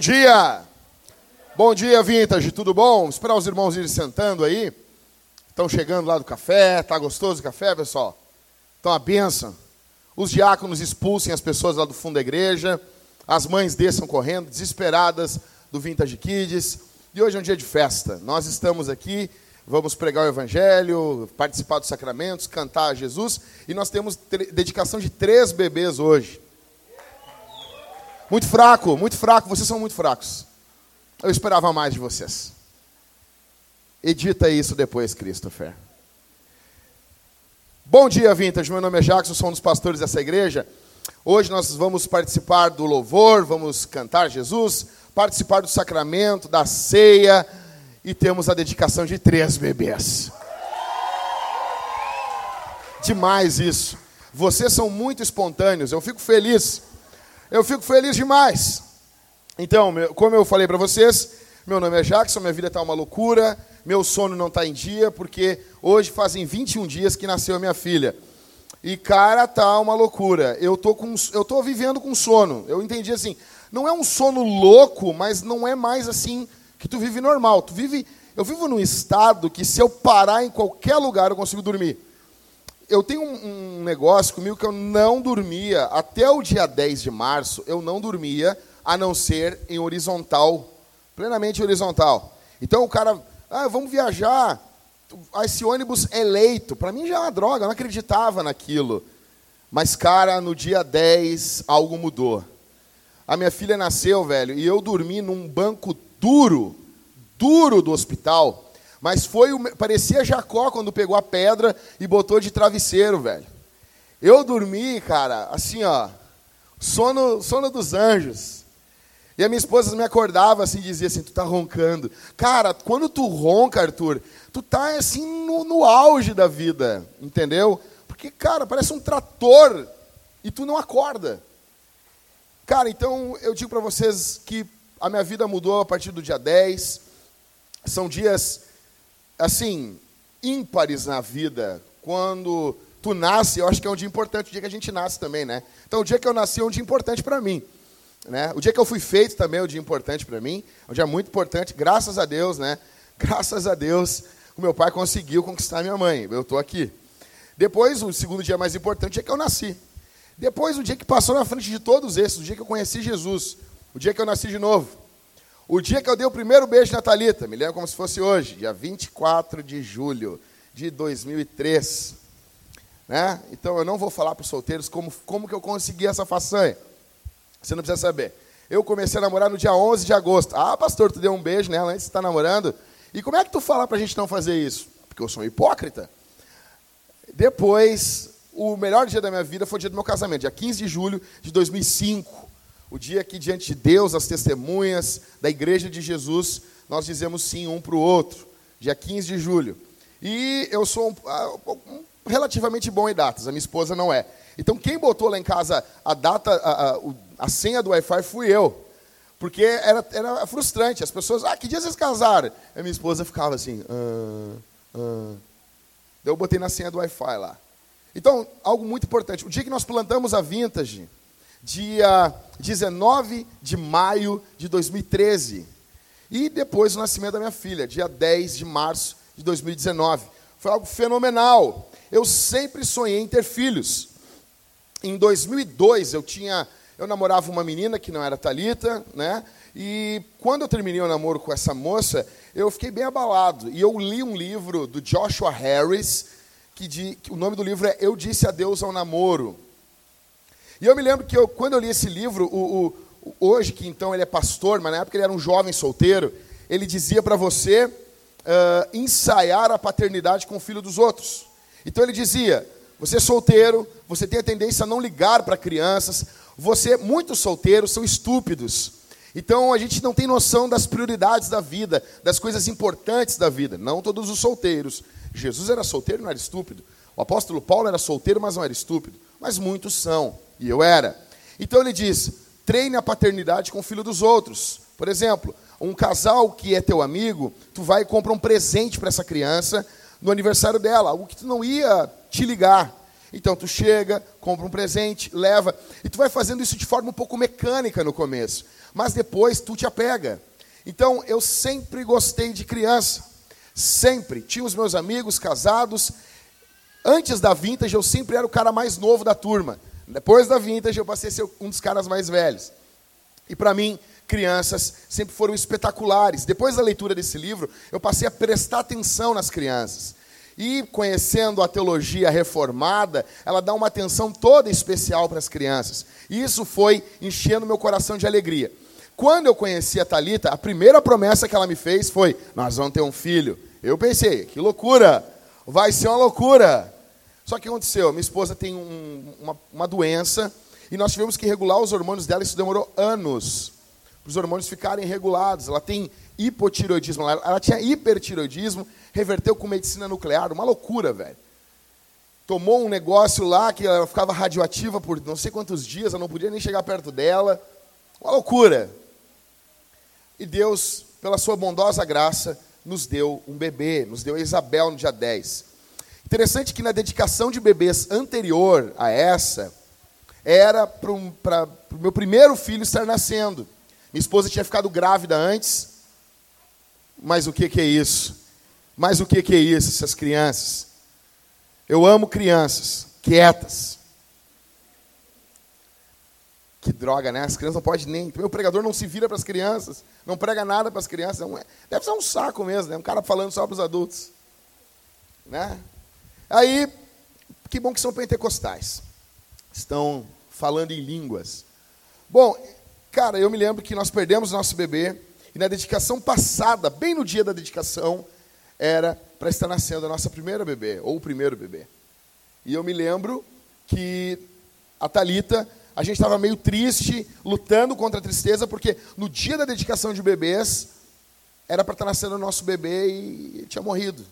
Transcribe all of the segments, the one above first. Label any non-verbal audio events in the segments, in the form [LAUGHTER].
Bom dia! Bom dia, Vintage, tudo bom? Esperar os irmãos irem sentando aí. Estão chegando lá do café, tá gostoso o café, pessoal? Então, a benção. Os diáconos expulsem as pessoas lá do fundo da igreja. As mães desçam correndo, desesperadas, do Vintage Kids. E hoje é um dia de festa. Nós estamos aqui, vamos pregar o Evangelho, participar dos sacramentos, cantar a Jesus. E nós temos dedicação de três bebês hoje. Muito fraco, muito fraco, vocês são muito fracos. Eu esperava mais de vocês. Edita isso depois, Christopher. Bom dia, Vintage. Meu nome é Jackson, sou um dos pastores dessa igreja. Hoje nós vamos participar do louvor, vamos cantar Jesus, participar do sacramento, da ceia e temos a dedicação de três bebês. Demais isso. Vocês são muito espontâneos, eu fico feliz eu fico feliz demais. Então, como eu falei para vocês, meu nome é Jackson, minha vida está uma loucura, meu sono não está em dia, porque hoje fazem 21 dias que nasceu a minha filha. E, cara, tá uma loucura. Eu tô, com, eu tô vivendo com sono. Eu entendi assim, não é um sono louco, mas não é mais assim que tu vive normal. Tu vive, eu vivo num estado que se eu parar em qualquer lugar eu consigo dormir eu tenho um, um, negócio comigo que eu não dormia, até o dia 10 de março, eu não dormia, a não ser em horizontal, plenamente horizontal. Então o cara, ah, vamos viajar, esse ônibus é leito. Para mim já é uma droga, eu não acreditava naquilo. Mas, cara, no dia 10, algo mudou. A minha filha nasceu, velho, e eu dormi num banco duro, duro do hospital. Mas foi, parecia Jacó quando pegou a pedra e botou de travesseiro, velho. Eu dormi, cara, assim, ó, sono, sono dos anjos. E a minha esposa me acordava assim, dizia assim, tu tá roncando. Cara, quando tu ronca, Arthur, tu tá assim no, no auge da vida, entendeu? Porque, cara, parece um trator e tu não acorda. Cara, então eu digo para vocês que a minha vida mudou a partir do dia 10. São dias assim, ímpares na vida. Quando tu nasce, eu acho que é um dia importante, o dia que a gente nasce também, né? Então, o dia que eu nasci é um dia importante para mim. Né? O dia que eu fui feito também é um dia importante para mim, é um dia muito importante, graças a Deus, né? [LAUGHS] Graças a Deus, o meu pai conseguiu conquistar minha mãe, eu estou aqui. Depois, o segundo dia mais importante, é que eu nasci. Depois, o dia que passou na frente de todos esses, o dia que eu conheci Jesus, o dia que eu nasci de novo. O dia que eu dei o primeiro beijo na Thalita, me lembro como se fosse hoje, dia 24 de julho de 2003. Né? Então eu não vou falar para os solteiros como, como que eu consegui essa façanha. Você não precisa saber. Eu comecei a namorar no dia 11 de agosto. Ah, pastor, tu deu um beijo nela antes de estar namorando. E como é que tu fala para a gente não fazer isso? Porque eu sou um hipócrita. Depois, o melhor dia da minha vida foi o dia do meu casamento, dia 15 de julho de 2005 o dia que diante de Deus, as testemunhas da igreja de Jesus, nós dizemos sim um para o outro, dia 15 de julho. E eu sou um, ah, um, relativamente bom em datas, a minha esposa não é. Então quem botou lá em casa a data, a, a, a senha do Wi-Fi fui eu. Porque era, era frustrante, as pessoas, ah, que dia vocês casaram? A minha esposa ficava assim, ah, ah. eu botei na senha do Wi-Fi lá. Então, algo muito importante, o dia que nós plantamos a Vintage, dia 19 de maio de 2013. E depois o nascimento da minha filha, dia 10 de março de 2019. Foi algo fenomenal. Eu sempre sonhei em ter filhos. Em 2002 eu tinha, eu namorava uma menina que não era Talita, né? E quando eu terminei o namoro com essa moça, eu fiquei bem abalado. E eu li um livro do Joshua Harris, que, de, que o nome do livro é Eu Disse Adeus ao Namoro. E eu me lembro que eu, quando eu li esse livro, o, o, hoje que então ele é pastor, mas na época ele era um jovem solteiro, ele dizia para você uh, ensaiar a paternidade com o filho dos outros. Então ele dizia: você é solteiro, você tem a tendência a não ligar para crianças, você, muitos solteiros são estúpidos. Então a gente não tem noção das prioridades da vida, das coisas importantes da vida. Não todos os solteiros. Jesus era solteiro, não era estúpido. O apóstolo Paulo era solteiro, mas não era estúpido. Mas muitos são. E eu era. Então ele diz: treine a paternidade com o filho dos outros. Por exemplo, um casal que é teu amigo, tu vai e compra um presente para essa criança no aniversário dela, algo que tu não ia te ligar. Então tu chega, compra um presente, leva, e tu vai fazendo isso de forma um pouco mecânica no começo, mas depois tu te apega. Então eu sempre gostei de criança, sempre. Tinha os meus amigos casados. Antes da vintage eu sempre era o cara mais novo da turma. Depois da vintage eu passei a ser um dos caras mais velhos. E para mim, crianças sempre foram espetaculares. Depois da leitura desse livro, eu passei a prestar atenção nas crianças. E conhecendo a teologia reformada, ela dá uma atenção toda especial para as crianças. E isso foi enchendo meu coração de alegria. Quando eu conheci a Talita, a primeira promessa que ela me fez foi: "Nós vamos ter um filho". Eu pensei: "Que loucura! Vai ser uma loucura". Só que aconteceu, minha esposa tem um, uma, uma doença e nós tivemos que regular os hormônios dela, isso demorou anos para os hormônios ficarem regulados. Ela tem hipotiroidismo, ela, ela tinha hipertiroidismo, reverteu com medicina nuclear, uma loucura, velho. Tomou um negócio lá que ela ficava radioativa por não sei quantos dias, eu não podia nem chegar perto dela. Uma loucura. E Deus, pela sua bondosa graça, nos deu um bebê, nos deu a Isabel no dia 10. Interessante que na dedicação de bebês anterior a essa, era para o meu primeiro filho estar nascendo. Minha esposa tinha ficado grávida antes, mas o que, que é isso? Mas o que, que é isso, essas crianças? Eu amo crianças, quietas. Que droga, né? As crianças não podem nem. Meu pregador não se vira para as crianças, não prega nada para as crianças. É deve ser um saco mesmo, né? Um cara falando só para os adultos. Né? Aí, que bom que são pentecostais. Estão falando em línguas. Bom, cara, eu me lembro que nós perdemos nosso bebê, e na dedicação passada, bem no dia da dedicação, era para estar nascendo a nossa primeira bebê, ou o primeiro bebê. E eu me lembro que a Talita, a gente estava meio triste, lutando contra a tristeza, porque no dia da dedicação de bebês, era para estar nascendo o nosso bebê e tinha morrido.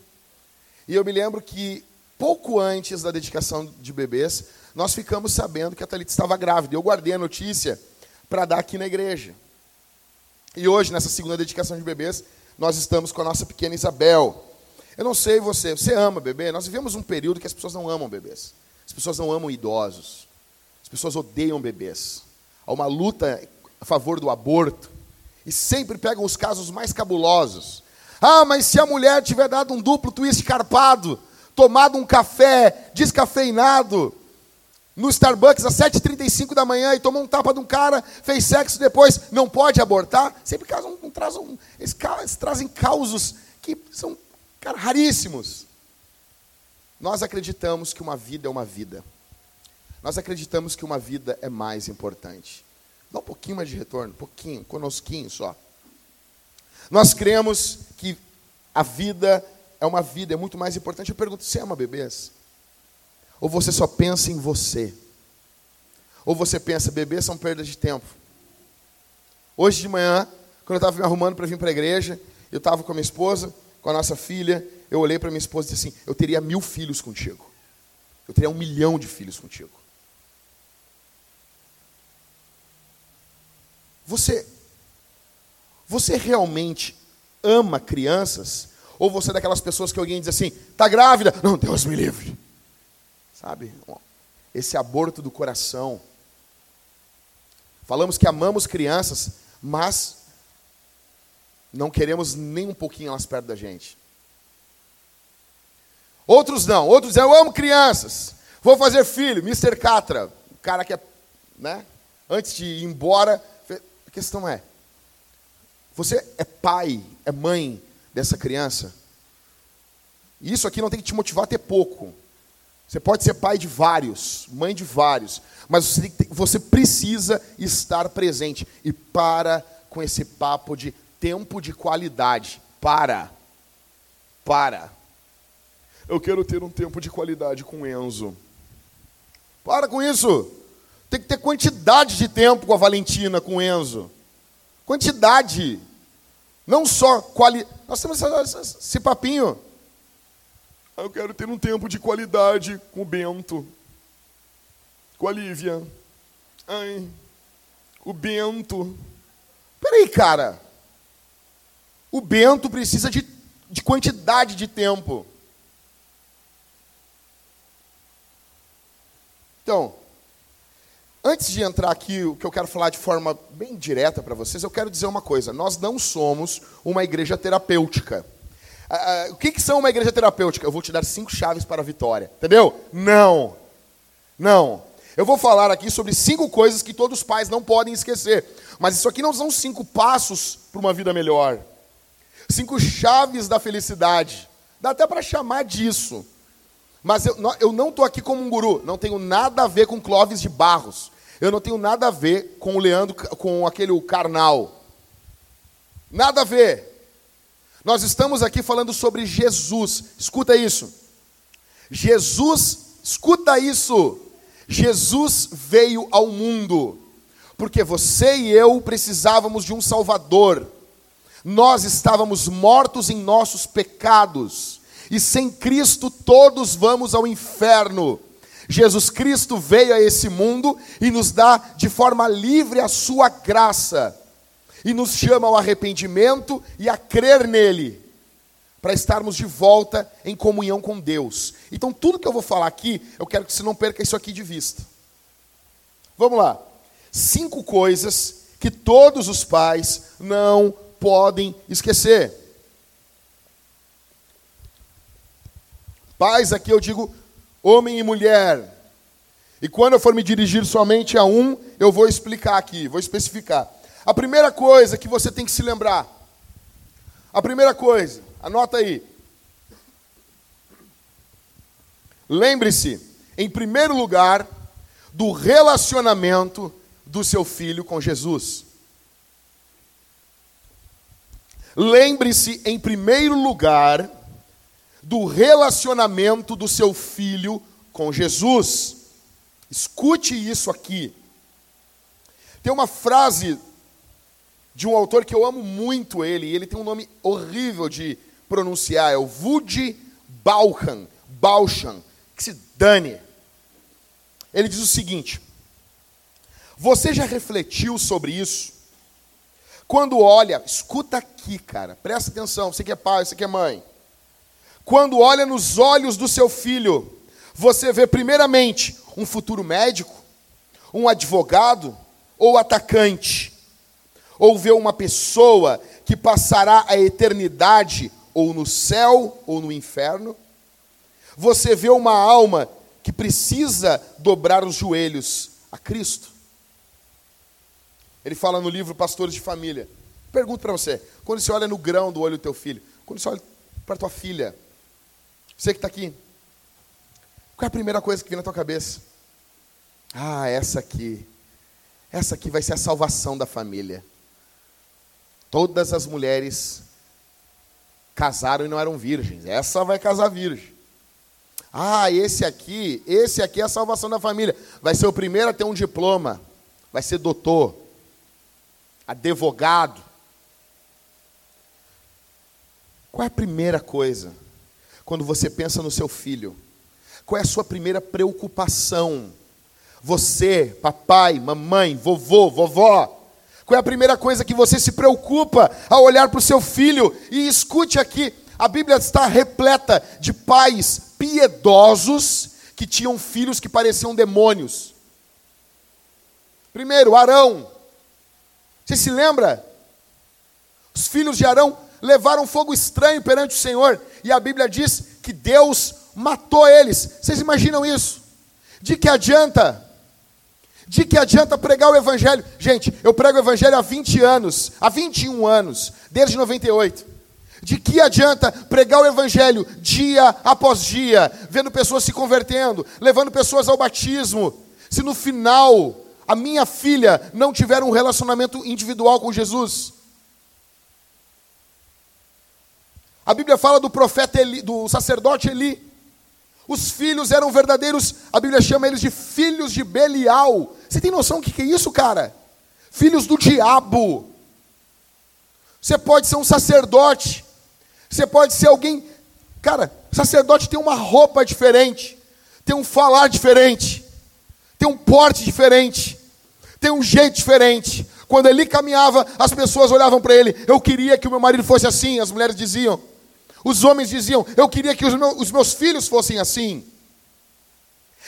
E eu me lembro que pouco antes da dedicação de bebês, nós ficamos sabendo que a Talita estava grávida. Eu guardei a notícia para dar aqui na igreja. E hoje, nessa segunda dedicação de bebês, nós estamos com a nossa pequena Isabel. Eu não sei você, você ama bebê? Nós vivemos um período que as pessoas não amam bebês. As pessoas não amam idosos. As pessoas odeiam bebês. Há uma luta a favor do aborto. E sempre pegam os casos mais cabulosos. Ah, mas se a mulher tiver dado um duplo twist carpado, tomado um café descafeinado, no Starbucks às 7h35 da manhã e tomou um tapa de um cara, fez sexo depois, não pode abortar? Sempre causam, um, trazem, eles, eles trazem causos que são cara, raríssimos. Nós acreditamos que uma vida é uma vida. Nós acreditamos que uma vida é mais importante. Dá um pouquinho mais de retorno, um pouquinho, conosquinho só. Nós cremos que a vida é uma vida, é muito mais importante. Eu pergunto, você ama bebês? Ou você só pensa em você? Ou você pensa, bebês são perdas de tempo? Hoje de manhã, quando eu estava me arrumando para vir para a igreja, eu estava com a minha esposa, com a nossa filha, eu olhei para minha esposa e disse assim: Eu teria mil filhos contigo. Eu teria um milhão de filhos contigo. Você, você realmente ama crianças? Ou você é daquelas pessoas que alguém diz assim: Está grávida? Não, Deus me livre. Sabe? Esse aborto do coração. Falamos que amamos crianças, mas não queremos nem um pouquinho elas perto da gente. Outros não. Outros dizem, eu amo crianças. Vou fazer filho. Mr. Catra, o cara que é, né? Antes de ir embora, a questão é, você é pai, é mãe dessa criança? Isso aqui não tem que te motivar a ter pouco. Você pode ser pai de vários, mãe de vários, mas você, precisa estar presente. E para com esse papo de tempo de qualidade. Para. Para. Eu quero ter um tempo de qualidade com Enzo. Para com isso. Tem que ter quantidade de tempo com a Valentina, com Enzo. Quantidade. Não só qualidade. Nós temos esse papinho. Eu quero ter um tempo de qualidade com o Bento, com a Lívia. Ai, o Bento. Peraí, cara. O Bento precisa de, de quantidade de tempo. Então, antes de entrar aqui, o que eu quero falar de forma bem direta para vocês, eu quero dizer uma coisa: nós não somos uma igreja terapêutica. Ah, o que, que são uma igreja terapêutica? Eu vou te dar cinco chaves para a vitória, entendeu? Não, não. Eu vou falar aqui sobre cinco coisas que todos os pais não podem esquecer. Mas isso aqui não são cinco passos para uma vida melhor. Cinco chaves da felicidade. Dá até para chamar disso. Mas eu, eu não estou aqui como um guru. Não tenho nada a ver com Clóvis de Barros. Eu não tenho nada a ver com o Leandro, com aquele carnal. Nada a ver. Nós estamos aqui falando sobre Jesus. Escuta isso. Jesus, escuta isso. Jesus veio ao mundo porque você e eu precisávamos de um Salvador. Nós estávamos mortos em nossos pecados, e sem Cristo todos vamos ao inferno. Jesus Cristo veio a esse mundo e nos dá de forma livre a sua graça, e nos chama ao arrependimento e a crer nele, para estarmos de volta em comunhão com Deus. Então, tudo que eu vou falar aqui, eu quero que você não perca isso aqui de vista. Vamos lá. Cinco coisas que todos os pais não podem esquecer. Pais, aqui eu digo homem e mulher. E quando eu for me dirigir somente a um, eu vou explicar aqui, vou especificar. A primeira coisa que você tem que se lembrar, a primeira coisa, Anota aí. Lembre-se, em primeiro lugar, do relacionamento do seu filho com Jesus. Lembre-se, em primeiro lugar, do relacionamento do seu filho com Jesus. Escute isso aqui. Tem uma frase de um autor que eu amo muito ele, ele tem um nome horrível de pronunciar, é o Vudi Balkan, Balchan, que se dane. Ele diz o seguinte: Você já refletiu sobre isso? Quando olha, escuta aqui, cara, presta atenção, você que é pai, você que é mãe. Quando olha nos olhos do seu filho, você vê primeiramente um futuro médico, um advogado ou atacante, ou vê uma pessoa que passará a eternidade ou no céu ou no inferno. Você vê uma alma que precisa dobrar os joelhos a Cristo. Ele fala no livro Pastores de Família. Pergunto para você: quando você olha no grão do olho do teu filho, quando você olha para tua filha, você que está aqui, qual é a primeira coisa que vem na tua cabeça? Ah, essa aqui. Essa aqui vai ser a salvação da família. Todas as mulheres casaram e não eram virgens. Essa vai casar virgem. Ah, esse aqui, esse aqui é a salvação da família. Vai ser o primeiro a ter um diploma. Vai ser doutor, advogado. Qual é a primeira coisa quando você pensa no seu filho? Qual é a sua primeira preocupação? Você, papai, mamãe, vovô, vovó, qual é a primeira coisa que você se preocupa ao olhar para o seu filho? E escute aqui, a Bíblia está repleta de pais piedosos que tinham filhos que pareciam demônios. Primeiro, Arão. Você se lembra? Os filhos de Arão levaram fogo estranho perante o Senhor, e a Bíblia diz que Deus matou eles. Vocês imaginam isso? De que adianta de que adianta pregar o Evangelho? Gente, eu prego o Evangelho há 20 anos, há 21 anos, desde 98. De que adianta pregar o Evangelho dia após dia, vendo pessoas se convertendo, levando pessoas ao batismo, se no final a minha filha não tiver um relacionamento individual com Jesus? A Bíblia fala do profeta Eli, do sacerdote Eli. Os filhos eram verdadeiros, a Bíblia chama eles de filhos de Belial. Você tem noção do que é isso, cara? Filhos do diabo. Você pode ser um sacerdote. Você pode ser alguém. Cara, sacerdote tem uma roupa diferente, tem um falar diferente, tem um porte diferente, tem um jeito diferente. Quando ele caminhava, as pessoas olhavam para ele. Eu queria que o meu marido fosse assim, as mulheres diziam. Os homens diziam: Eu queria que os meus, os meus filhos fossem assim.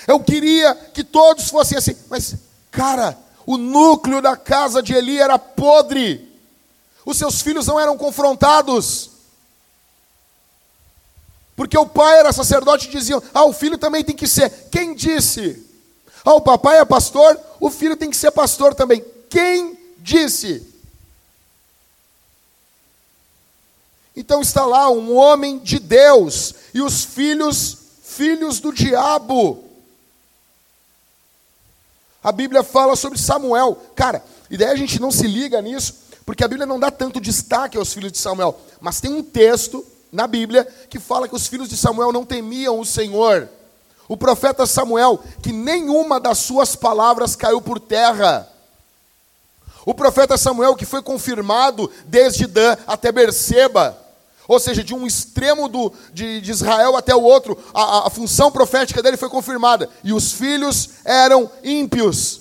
Eu queria que todos fossem assim, mas, cara, o núcleo da casa de Eli era podre. Os seus filhos não eram confrontados. Porque o pai era sacerdote e diziam: Ah, o filho também tem que ser. Quem disse? Ah, o papai é pastor, o filho tem que ser pastor também. Quem disse? Então está lá um homem de Deus e os filhos, filhos do diabo. A Bíblia fala sobre Samuel. Cara, e daí a gente não se liga nisso, porque a Bíblia não dá tanto destaque aos filhos de Samuel. Mas tem um texto na Bíblia que fala que os filhos de Samuel não temiam o Senhor. O profeta Samuel, que nenhuma das suas palavras caiu por terra. O profeta Samuel, que foi confirmado desde Dan até Berseba. Ou seja, de um extremo do, de, de Israel até o outro, a, a função profética dele foi confirmada. E os filhos eram ímpios.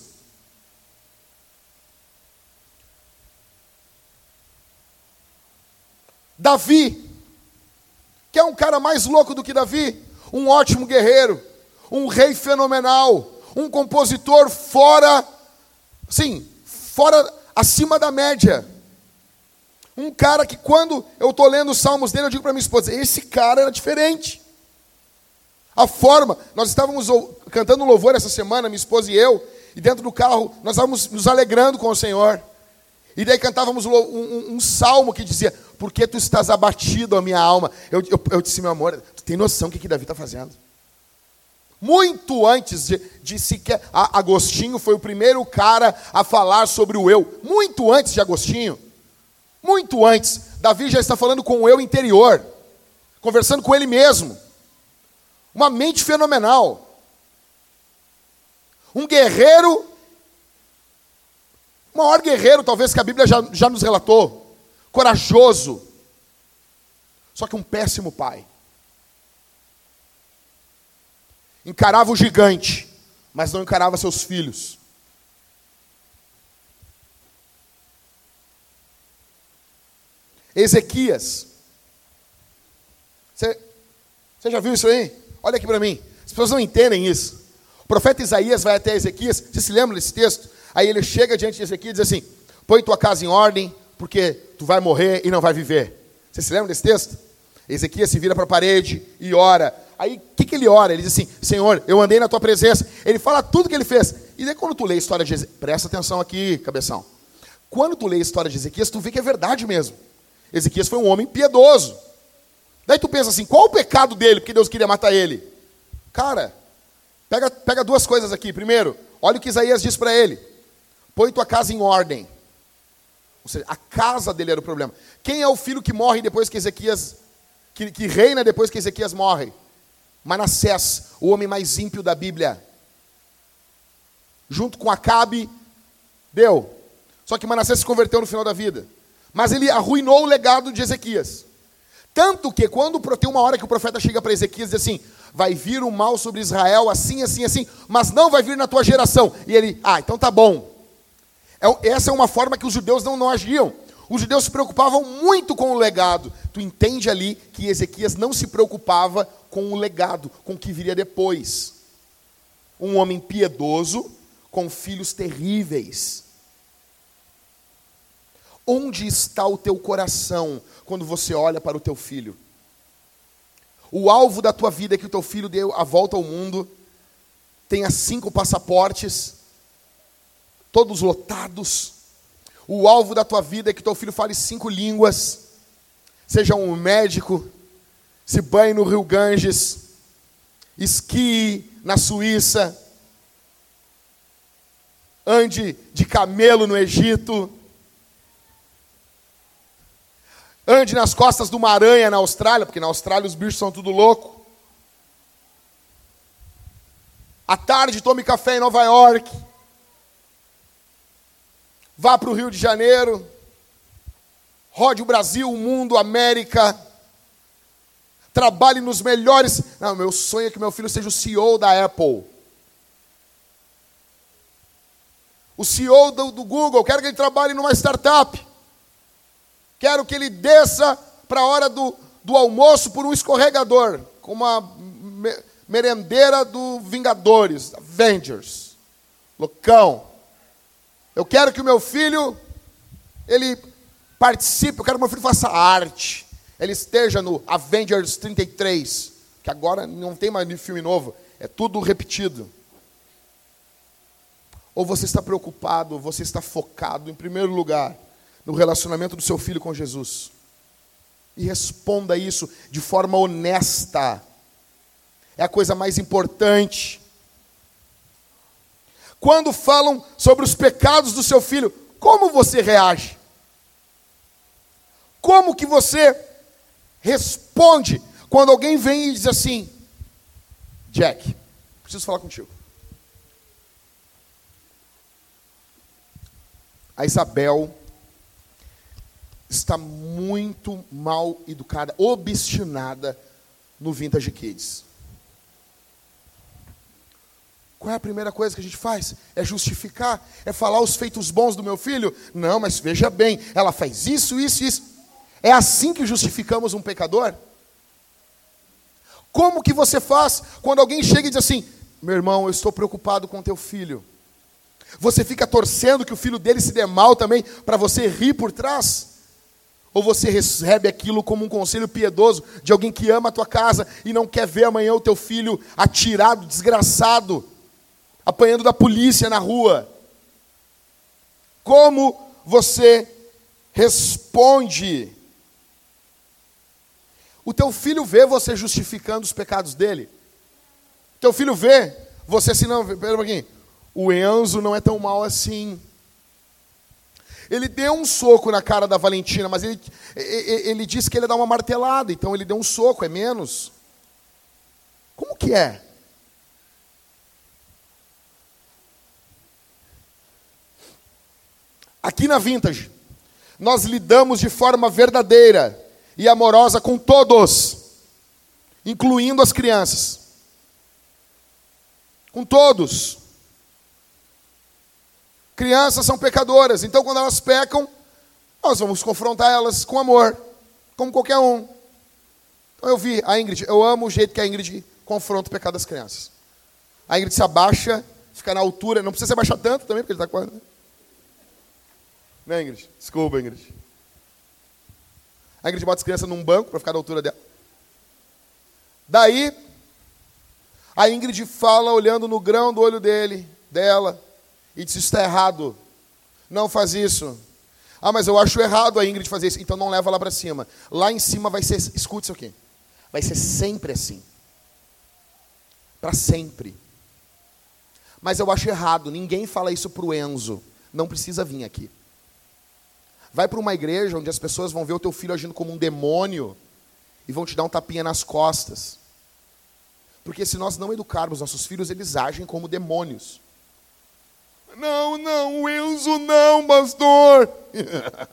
Davi, que é um cara mais louco do que Davi, um ótimo guerreiro, um rei fenomenal, um compositor fora, sim, fora, acima da média. Um cara que quando eu estou lendo os salmos dele, eu digo para minha esposa, esse cara era diferente. A forma, nós estávamos cantando louvor essa semana, minha esposa e eu, e dentro do carro nós estávamos nos alegrando com o Senhor. E daí cantávamos um, um, um salmo que dizia: Por que tu estás abatido, a minha alma? Eu, eu, eu disse, meu amor, tu tem noção do que, que Davi está fazendo? Muito antes de, de sequer. Agostinho foi o primeiro cara a falar sobre o eu. Muito antes de Agostinho. Muito antes, Davi já está falando com o eu interior, conversando com ele mesmo. Uma mente fenomenal. Um guerreiro, o maior guerreiro, talvez, que a Bíblia já, já nos relatou. Corajoso. Só que um péssimo pai. Encarava o gigante, mas não encarava seus filhos. Ezequias. Você, já viu isso aí? Olha aqui para mim. As pessoas não entendem isso. O profeta Isaías vai até Ezequias. Você se lembra desse texto? Aí ele chega diante de Ezequias e diz assim: Põe tua casa em ordem, porque tu vai morrer e não vai viver. Você se lembra desse texto? Ezequias se vira para a parede e ora. Aí o que, que ele ora? Ele diz assim: Senhor, eu andei na tua presença. Ele fala tudo que ele fez. E daí quando tu lê a história de Ezequias, presta atenção aqui, cabeção. Quando tu lê a história de Ezequias, tu vê que é verdade mesmo. Ezequias foi um homem piedoso. Daí tu pensa assim, qual o pecado dele, porque Deus queria matar ele? Cara, pega, pega duas coisas aqui. Primeiro, olha o que Isaías diz para ele: põe tua casa em ordem. Ou seja, a casa dele era o problema. Quem é o filho que morre depois que Ezequias, que, que reina depois que Ezequias morre? Manassés, o homem mais ímpio da Bíblia. Junto com Acabe, deu. Só que Manassés se converteu no final da vida. Mas ele arruinou o legado de Ezequias. Tanto que quando tem uma hora que o profeta chega para Ezequias e diz assim: vai vir o mal sobre Israel, assim, assim, assim, mas não vai vir na tua geração. E ele, ah, então tá bom. É essa é uma forma que os judeus não, não agiam. Os judeus se preocupavam muito com o legado. Tu entende ali que Ezequias não se preocupava com o legado, com o que viria depois. Um homem piedoso com filhos terríveis. Onde está o teu coração quando você olha para o teu filho? O alvo da tua vida é que o teu filho deu a volta ao mundo, tenha cinco passaportes, todos lotados. O alvo da tua vida é que teu filho fale cinco línguas, seja um médico, se banhe no Rio Ganges, esquie na Suíça, ande de camelo no Egito, Ande nas costas de uma aranha na Austrália, porque na Austrália os bichos são tudo louco. À tarde tome café em Nova York. Vá para o Rio de Janeiro. Rode o Brasil, o mundo, a América. Trabalhe nos melhores. Não, meu sonho é que meu filho seja o CEO da Apple. O CEO do, do Google, quero que ele trabalhe numa startup. Quero que ele desça para a hora do, do almoço por um escorregador, com uma merendeira do Vingadores, Avengers. Loucão. Eu quero que o meu filho ele participe, eu quero que meu filho faça arte. Ele esteja no Avengers 33, que agora não tem mais filme novo, é tudo repetido. Ou você está preocupado, ou você está focado, em primeiro lugar, no relacionamento do seu filho com Jesus. E responda isso de forma honesta. É a coisa mais importante. Quando falam sobre os pecados do seu filho, como você reage? Como que você responde quando alguém vem e diz assim: Jack, preciso falar contigo. A Isabel está muito mal educada, obstinada no Vintage Kids. Qual é a primeira coisa que a gente faz? É justificar? É falar os feitos bons do meu filho? Não, mas veja bem, ela faz isso, isso, isso. É assim que justificamos um pecador? Como que você faz quando alguém chega e diz assim: meu irmão, eu estou preocupado com teu filho? Você fica torcendo que o filho dele se dê mal também para você rir por trás? Ou você recebe aquilo como um conselho piedoso de alguém que ama a tua casa e não quer ver amanhã o teu filho atirado, desgraçado, apanhando da polícia na rua? Como você responde? O teu filho vê você justificando os pecados dele. Teu filho vê você assim, não, pera um pouquinho. O Enzo não é tão mal assim. Ele deu um soco na cara da Valentina, mas ele, ele disse que ele dar uma martelada, então ele deu um soco, é menos. Como que é? Aqui na Vintage, nós lidamos de forma verdadeira e amorosa com todos, incluindo as crianças. Com todos. Crianças são pecadoras, então quando elas pecam, nós vamos confrontar elas com amor, como qualquer um. Então eu vi a Ingrid, eu amo o jeito que a Ingrid confronta o pecado das crianças. A Ingrid se abaixa, fica na altura, não precisa se abaixar tanto também, porque ele está quase. Né, Ingrid? Desculpa, Ingrid. A Ingrid bota as crianças num banco para ficar na altura dela. Daí, a Ingrid fala olhando no grão do olho dele, dela e disse: Isso está errado. Não faz isso. Ah, mas eu acho errado a Ingrid fazer isso. Então não leva lá para cima. Lá em cima vai ser, escute isso aqui. Vai ser sempre assim. Para sempre. Mas eu acho errado. Ninguém fala isso para o Enzo. Não precisa vir aqui. Vai para uma igreja onde as pessoas vão ver o teu filho agindo como um demônio e vão te dar um tapinha nas costas. Porque se nós não educarmos nossos filhos, eles agem como demônios. Não, não, o Enzo não, pastor. [LAUGHS]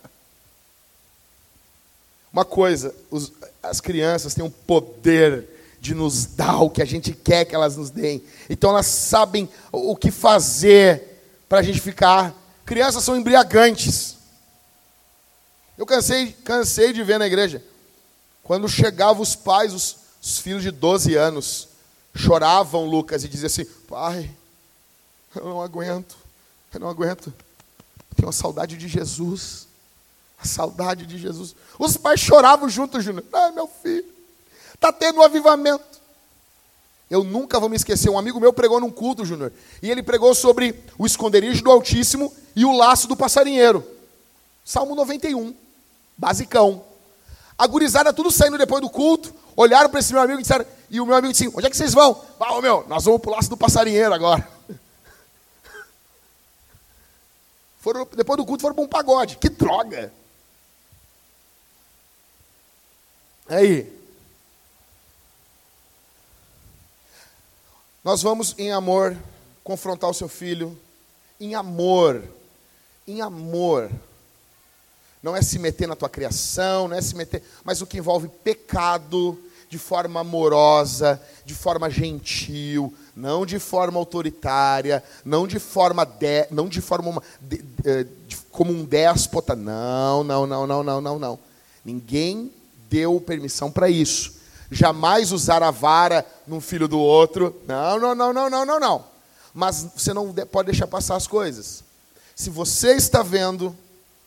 Uma coisa, os, as crianças têm o um poder de nos dar o que a gente quer que elas nos deem. Então elas sabem o que fazer para a gente ficar. Crianças são embriagantes. Eu cansei, cansei de ver na igreja. Quando chegavam os pais, os, os filhos de 12 anos, choravam, Lucas, e diziam assim: Pai, eu não aguento. Eu não aguento. Tenho uma saudade de Jesus. A saudade de Jesus. Os pais choravam juntos, Júnior. Ah, meu filho. Está tendo um avivamento. Eu nunca vou me esquecer. Um amigo meu pregou num culto, Júnior. E ele pregou sobre o esconderijo do Altíssimo e o laço do passarinheiro. Salmo 91. Basicão. A gurizada tudo saindo depois do culto. Olharam para esse meu amigo e disseram. E o meu amigo disse: Onde é que vocês vão? Ah, meu, nós vamos para o laço do passarinheiro agora. Foram, depois do culto foram para um pagode. Que droga! Aí. Nós vamos em amor confrontar o seu filho. Em amor. Em amor. Não é se meter na tua criação, não é se meter, mas o que envolve pecado de forma amorosa, de forma gentil, não de forma autoritária, não de forma de, não de forma uma, de, de, como um déspota, não, não, não, não, não, não, não. Ninguém deu permissão para isso. jamais usar a vara num filho do outro. Não, não, não, não, não, não, não. Mas você não pode deixar passar as coisas. Se você está vendo,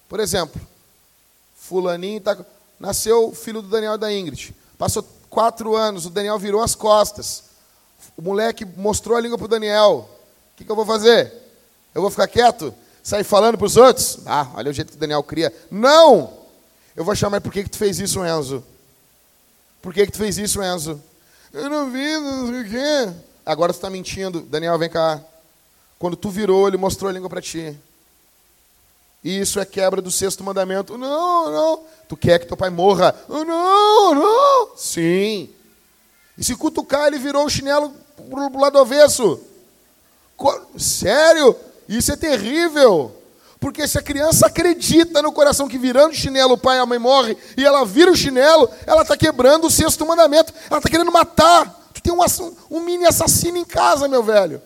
por exemplo, fulaninho tá, nasceu filho do Daniel e da Ingrid. Passou quatro anos, o Daniel virou as costas. O moleque mostrou a língua para o Daniel. O que, que eu vou fazer? Eu vou ficar quieto? Sair falando para os outros? Ah, olha o jeito que o Daniel cria. Não! Eu vou chamar, por que, que tu fez isso, Enzo? Por que, que tu fez isso, Enzo? Eu não vi, não sei o quê. Agora tu está mentindo. Daniel, vem cá. Quando tu virou, ele mostrou a língua para ti. Isso é quebra do sexto mandamento. Não, não. Tu quer que teu pai morra? Não, não. Sim. E se cutucar, ele virou o chinelo pro lado avesso. Sério? Isso é terrível. Porque se a criança acredita no coração que virando o chinelo o pai e a mãe morrem, e ela vira o chinelo, ela está quebrando o sexto mandamento. Ela está querendo matar. Tu tem um, um mini assassino em casa, meu velho.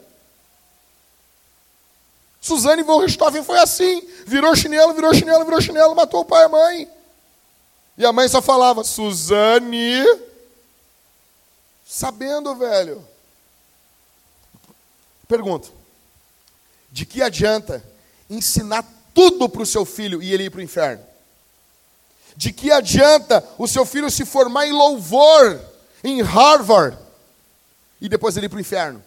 Suzane von Richthofen foi assim. Virou chinelo, virou chinelo, virou chinelo, matou o pai e a mãe. E a mãe só falava, Suzane. Sabendo, velho. Pergunto. De que adianta ensinar tudo para o seu filho e ele ir para o inferno? De que adianta o seu filho se formar em louvor em Harvard e depois ele ir para o inferno?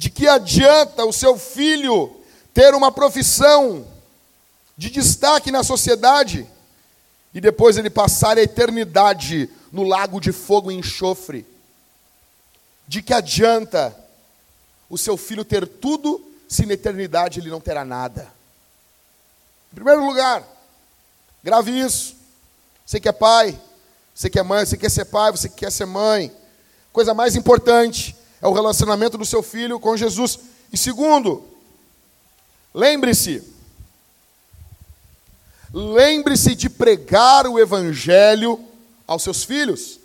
De que adianta o seu filho ter uma profissão de destaque na sociedade e depois ele passar a eternidade no lago de fogo e enxofre? De que adianta o seu filho ter tudo se na eternidade ele não terá nada? Em primeiro lugar, grave isso. Você que é pai, você que é mãe, você quer ser pai, você quer ser mãe. Coisa mais importante, é o relacionamento do seu filho com Jesus. E segundo, lembre-se, lembre-se de pregar o evangelho aos seus filhos.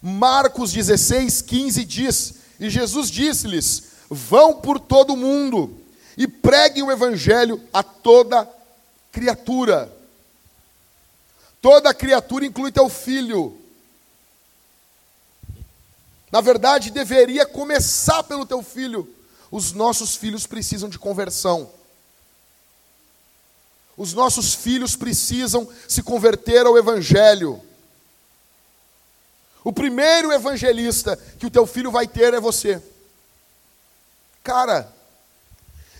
Marcos 16, 15 diz: E Jesus disse-lhes: Vão por todo o mundo e preguem o evangelho a toda criatura. Toda criatura inclui teu filho. Na verdade, deveria começar pelo teu filho. Os nossos filhos precisam de conversão. Os nossos filhos precisam se converter ao Evangelho. O primeiro evangelista que o teu filho vai ter é você. Cara,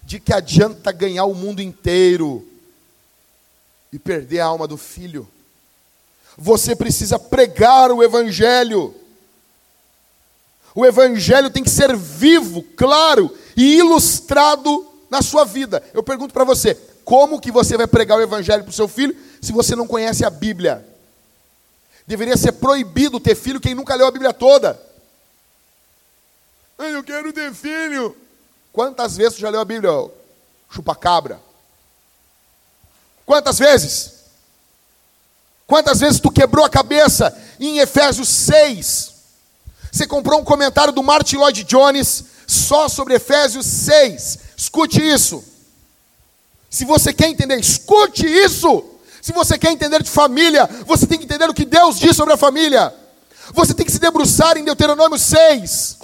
de que adianta ganhar o mundo inteiro e perder a alma do filho? Você precisa pregar o Evangelho. O evangelho tem que ser vivo, claro e ilustrado na sua vida. Eu pergunto para você, como que você vai pregar o evangelho para o seu filho se você não conhece a Bíblia? Deveria ser proibido ter filho quem nunca leu a Bíblia toda. Eu quero ter filho. Quantas vezes você já leu a Bíblia? Chupa-cabra. Quantas vezes? Quantas vezes tu quebrou a cabeça em Efésios 6? Você comprou um comentário do Martin Lloyd Jones só sobre Efésios 6. Escute isso. Se você quer entender, escute isso. Se você quer entender de família, você tem que entender o que Deus diz sobre a família. Você tem que se debruçar em Deuteronômio 6.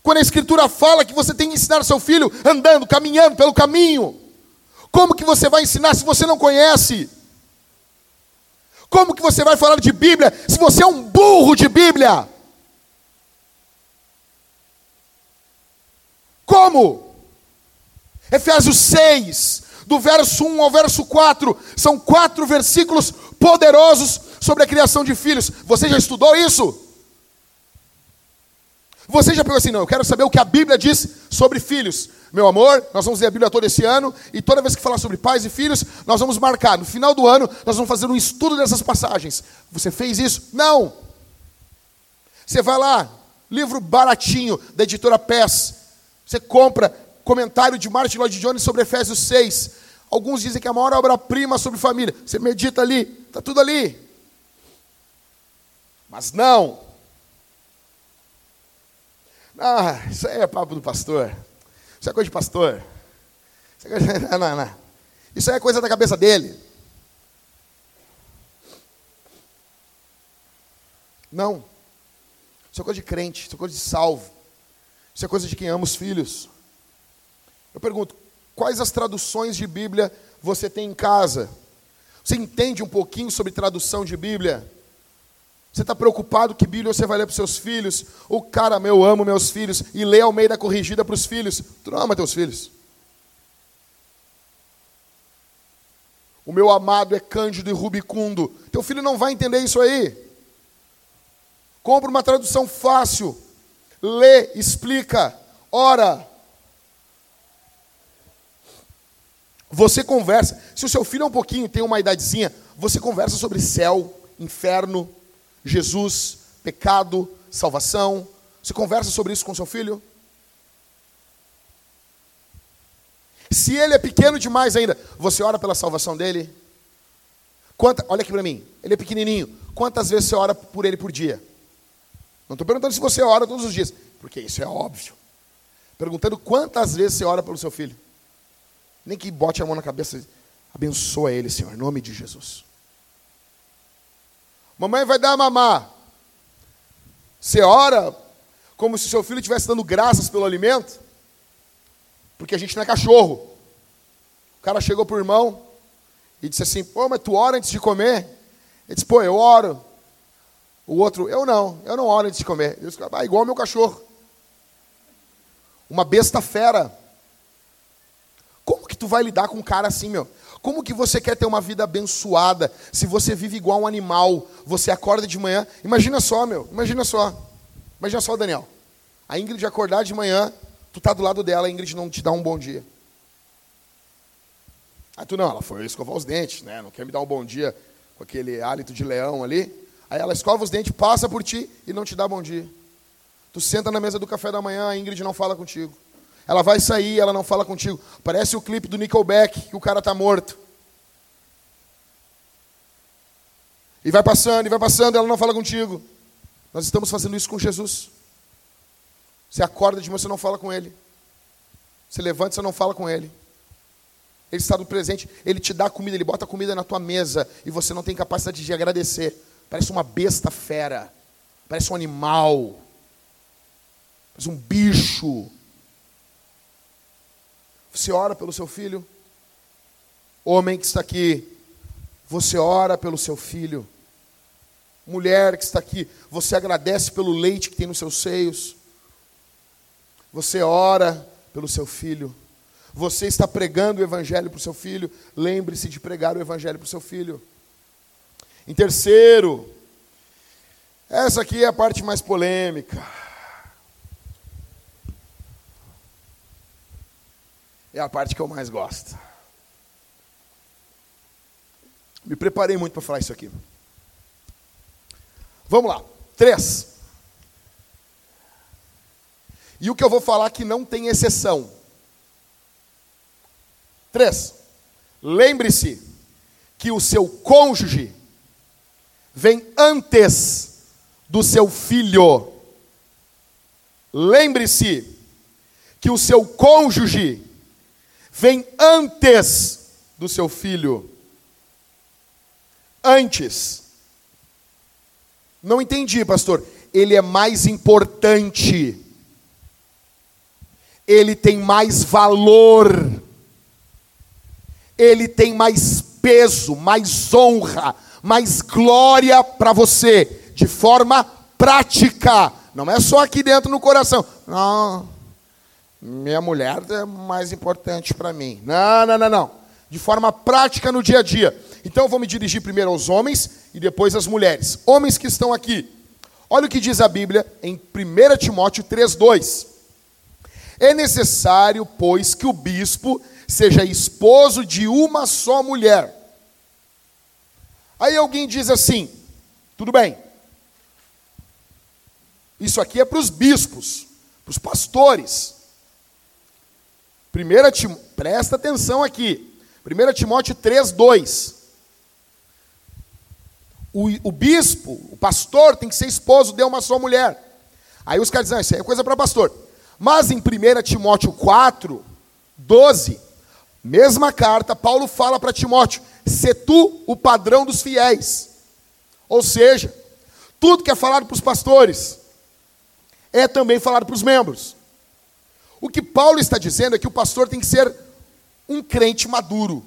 Quando a Escritura fala que você tem que ensinar seu filho andando, caminhando pelo caminho. Como que você vai ensinar se você não conhece? Como que você vai falar de Bíblia se você é um burro de Bíblia? Como? Efésios 6, do verso 1 ao verso 4, são quatro versículos poderosos sobre a criação de filhos. Você já estudou isso? Você já pegou assim, não, eu quero saber o que a Bíblia diz sobre filhos. Meu amor, nós vamos ler a Bíblia todo esse ano, e toda vez que falar sobre pais e filhos, nós vamos marcar. No final do ano, nós vamos fazer um estudo dessas passagens. Você fez isso? Não. Você vai lá, livro baratinho, da editora PES, você compra comentário de Martin Lloyd Jones sobre Efésios 6. Alguns dizem que é a maior obra-prima sobre família. Você medita ali, está tudo ali. Mas não. Ah, isso aí é papo do pastor. Isso é coisa de pastor. Isso é coisa. [LAUGHS] Não, não, não. Isso é coisa da cabeça dele. Não. Isso é coisa de crente, isso é coisa de salvo. Isso é coisa de quem ama os filhos. Eu pergunto, quais as traduções de Bíblia você tem em casa? Você entende um pouquinho sobre tradução de Bíblia? Você está preocupado que Bíblia você vai ler para os seus filhos? O cara, meu, amo meus filhos, e lê ao meio da corrigida para os filhos. Tu não ama teus filhos. O meu amado é cândido e rubicundo. Teu filho não vai entender isso aí. Compra uma tradução fácil. Lê, explica, ora. Você conversa. Se o seu filho é um pouquinho, tem uma idadezinha, você conversa sobre céu, inferno, Jesus, pecado, salvação. Você conversa sobre isso com seu filho? Se ele é pequeno demais ainda, você ora pela salvação dele? Quanta, olha aqui para mim, ele é pequenininho. Quantas vezes você ora por ele por dia? Não estou perguntando se você ora todos os dias, porque isso é óbvio. Perguntando quantas vezes você ora pelo seu filho. Nem que bote a mão na cabeça, abençoa ele, Senhor, em nome de Jesus. Mamãe vai dar a mamar. Você ora como se seu filho estivesse dando graças pelo alimento, porque a gente não é cachorro. O cara chegou para o irmão e disse assim: Pô, mas tu ora antes de comer? Ele disse: Pô, eu oro. O outro, eu não, eu não oro antes de comer. Ele disse: Ah, igual meu cachorro. Uma besta fera. Como que tu vai lidar com um cara assim, meu? Como que você quer ter uma vida abençoada se você vive igual um animal? Você acorda de manhã. Imagina só, meu. Imagina só. Imagina só, Daniel. A Ingrid acordar de manhã, tu tá do lado dela, a Ingrid não te dá um bom dia. Aí tu não, ela foi escovar os dentes, né? Não quer me dar um bom dia com aquele hálito de leão ali. Aí ela escova os dentes, passa por ti e não te dá bom dia. Tu senta na mesa do café da manhã, a Ingrid não fala contigo. Ela vai sair, ela não fala contigo. Parece o clipe do Nickelback, que o cara está morto. E vai passando, e vai passando, ela não fala contigo. Nós estamos fazendo isso com Jesus. Você acorda de manhã, você não fala com Ele. Você levanta, você não fala com Ele. Ele está no presente, Ele te dá comida, Ele bota comida na tua mesa e você não tem capacidade de agradecer. Parece uma besta fera, parece um animal, parece um bicho. Você ora pelo seu filho? Homem que está aqui, você ora pelo seu filho. Mulher que está aqui, você agradece pelo leite que tem nos seus seios. Você ora pelo seu filho. Você está pregando o evangelho para o seu filho. Lembre-se de pregar o evangelho para o seu filho. Em terceiro, essa aqui é a parte mais polêmica. é a parte que eu mais gosto. Me preparei muito para falar isso aqui. Vamos lá. Três. E o que eu vou falar que não tem exceção. Três. Lembre-se que o seu cônjuge vem antes do seu filho. Lembre-se que o seu cônjuge vem antes do seu filho. Antes. Não entendi, pastor. Ele é mais importante. Ele tem mais valor. Ele tem mais peso, mais honra, mais glória para você, de forma prática. Não é só aqui dentro no coração. Não minha mulher é mais importante para mim. Não, não, não, não. De forma prática no dia a dia. Então eu vou me dirigir primeiro aos homens e depois às mulheres. Homens que estão aqui. Olha o que diz a Bíblia em 1 Timóteo 3,2. É necessário, pois, que o bispo seja esposo de uma só mulher. Aí alguém diz assim: tudo bem, isso aqui é para os bispos, para os pastores. Primeira. Presta atenção aqui. 1 Timóteo 3, 2. O, o bispo, o pastor, tem que ser esposo de uma só mulher. Aí os caras dizem, ah, isso aí é coisa para pastor. Mas em 1 Timóteo 4, 12, Mesma carta, Paulo fala para Timóteo: se tu o padrão dos fiéis. Ou seja, tudo que é falado para os pastores é também falado para os membros. O que Paulo está dizendo é que o pastor tem que ser um crente maduro.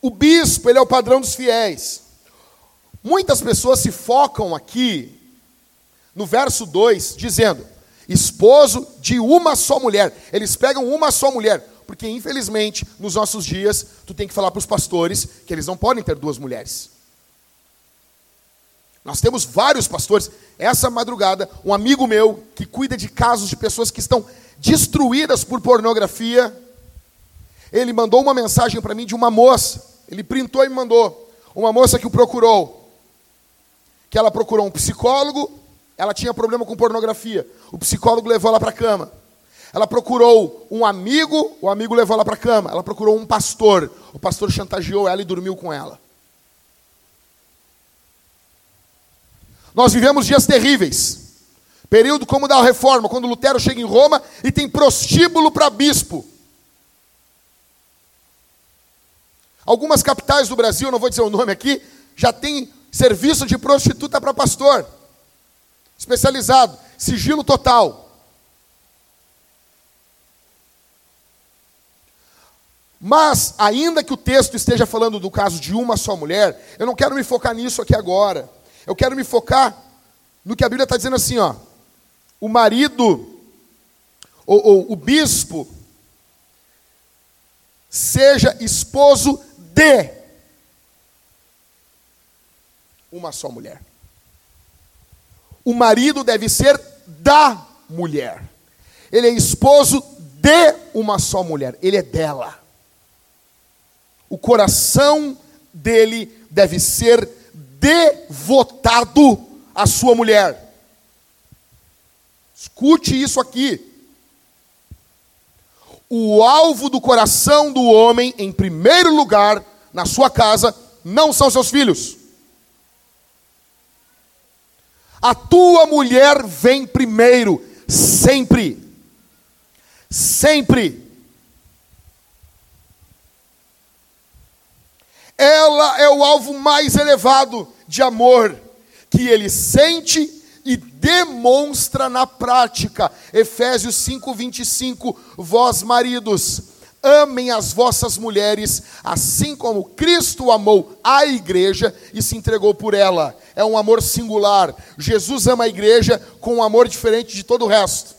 O bispo, ele é o padrão dos fiéis. Muitas pessoas se focam aqui no verso 2, dizendo: esposo de uma só mulher. Eles pegam uma só mulher, porque infelizmente, nos nossos dias, tu tem que falar para os pastores que eles não podem ter duas mulheres. Nós temos vários pastores. Essa madrugada, um amigo meu que cuida de casos de pessoas que estão destruídas por pornografia, ele mandou uma mensagem para mim de uma moça. Ele printou e me mandou. Uma moça que o procurou. Que ela procurou um psicólogo, ela tinha problema com pornografia. O psicólogo levou ela para a cama. Ela procurou um amigo, o amigo levou ela para a cama. Ela procurou um pastor. O pastor chantageou ela e dormiu com ela. Nós vivemos dias terríveis. Período como da reforma, quando Lutero chega em Roma e tem prostíbulo para bispo. Algumas capitais do Brasil, não vou dizer o nome aqui, já tem serviço de prostituta para pastor. Especializado, sigilo total. Mas, ainda que o texto esteja falando do caso de uma só mulher, eu não quero me focar nisso aqui agora. Eu quero me focar no que a Bíblia está dizendo assim, ó. O marido, ou, ou o bispo, seja esposo de uma só mulher. O marido deve ser da mulher. Ele é esposo de uma só mulher. Ele é dela. O coração dele deve ser devotado à sua mulher. Escute isso aqui. O alvo do coração do homem, em primeiro lugar, na sua casa, não são seus filhos. A tua mulher vem primeiro, sempre. Sempre. Ela é o alvo mais elevado de amor que ele sente e demonstra na prática. Efésios 5:25, vós maridos, amem as vossas mulheres, assim como Cristo amou a igreja e se entregou por ela. É um amor singular. Jesus ama a igreja com um amor diferente de todo o resto.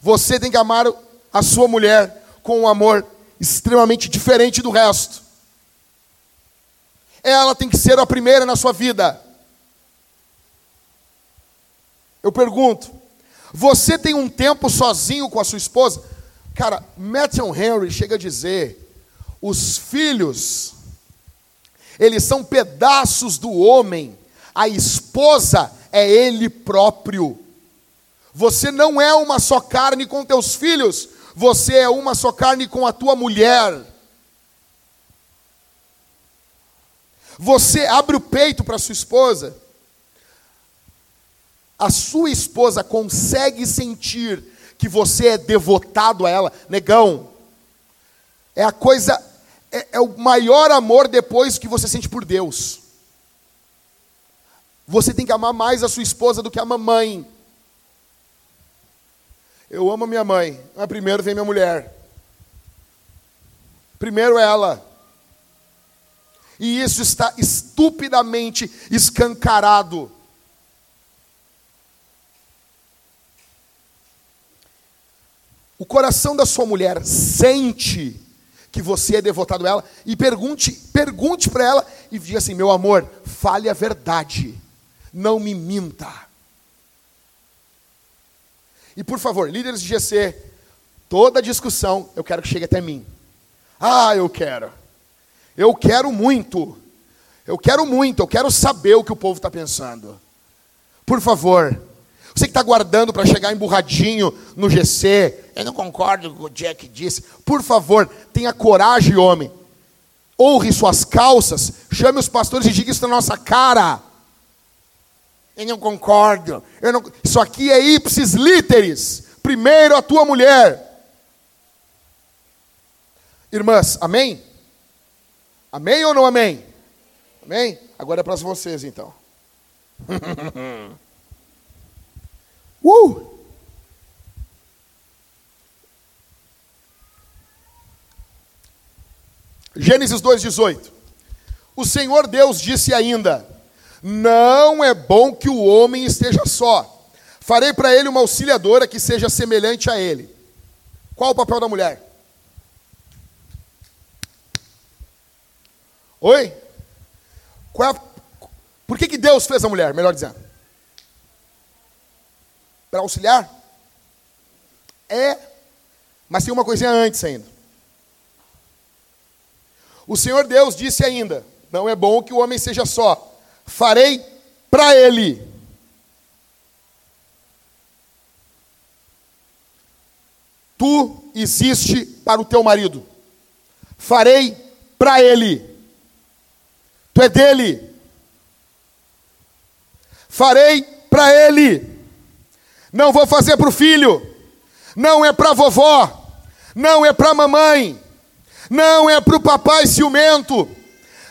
Você tem que amar a sua mulher com um amor extremamente diferente do resto. Ela tem que ser a primeira na sua vida. Eu pergunto, você tem um tempo sozinho com a sua esposa? Cara, Matthew Henry chega a dizer: os filhos, eles são pedaços do homem, a esposa é ele próprio. Você não é uma só carne com teus filhos, você é uma só carne com a tua mulher. Você abre o peito para sua esposa a sua esposa consegue sentir que você é devotado a ela, negão, é a coisa, é, é o maior amor depois que você sente por Deus. Você tem que amar mais a sua esposa do que a mamãe. Eu amo a minha mãe, mas primeiro vem minha mulher. Primeiro ela. E isso está estupidamente escancarado o coração da sua mulher sente que você é devotado a ela e pergunte, pergunte para ela e diga assim: "Meu amor, fale a verdade. Não me minta." E por favor, líderes de GC, toda discussão eu quero que chegue até mim. Ah, eu quero. Eu quero muito. Eu quero muito, eu quero saber o que o povo está pensando. Por favor, você que está guardando para chegar emburradinho no GC, eu não concordo com o Jack disse. Por favor, tenha coragem, homem. Honre suas calças, chame os pastores e diga isso na nossa cara. Eu não concordo. Eu não... Isso aqui é ipsis literis. Primeiro a tua mulher. Irmãs, amém? Amém ou não amém? Amém? Agora é para vocês então. [LAUGHS] uh! Gênesis 2,18. O Senhor Deus disse ainda: Não é bom que o homem esteja só. Farei para ele uma auxiliadora que seja semelhante a ele. Qual o papel da mulher? Oi? É Por que, que Deus fez a mulher, melhor dizendo? Para auxiliar? É, mas tem uma coisinha antes ainda. O Senhor Deus disse ainda: Não é bom que o homem seja só, farei para ele. Tu existe para o teu marido, farei para ele. Tu é dele. Farei para ele. Não vou fazer para o filho. Não é para vovó. Não é para mamãe. Não é para o papai ciumento.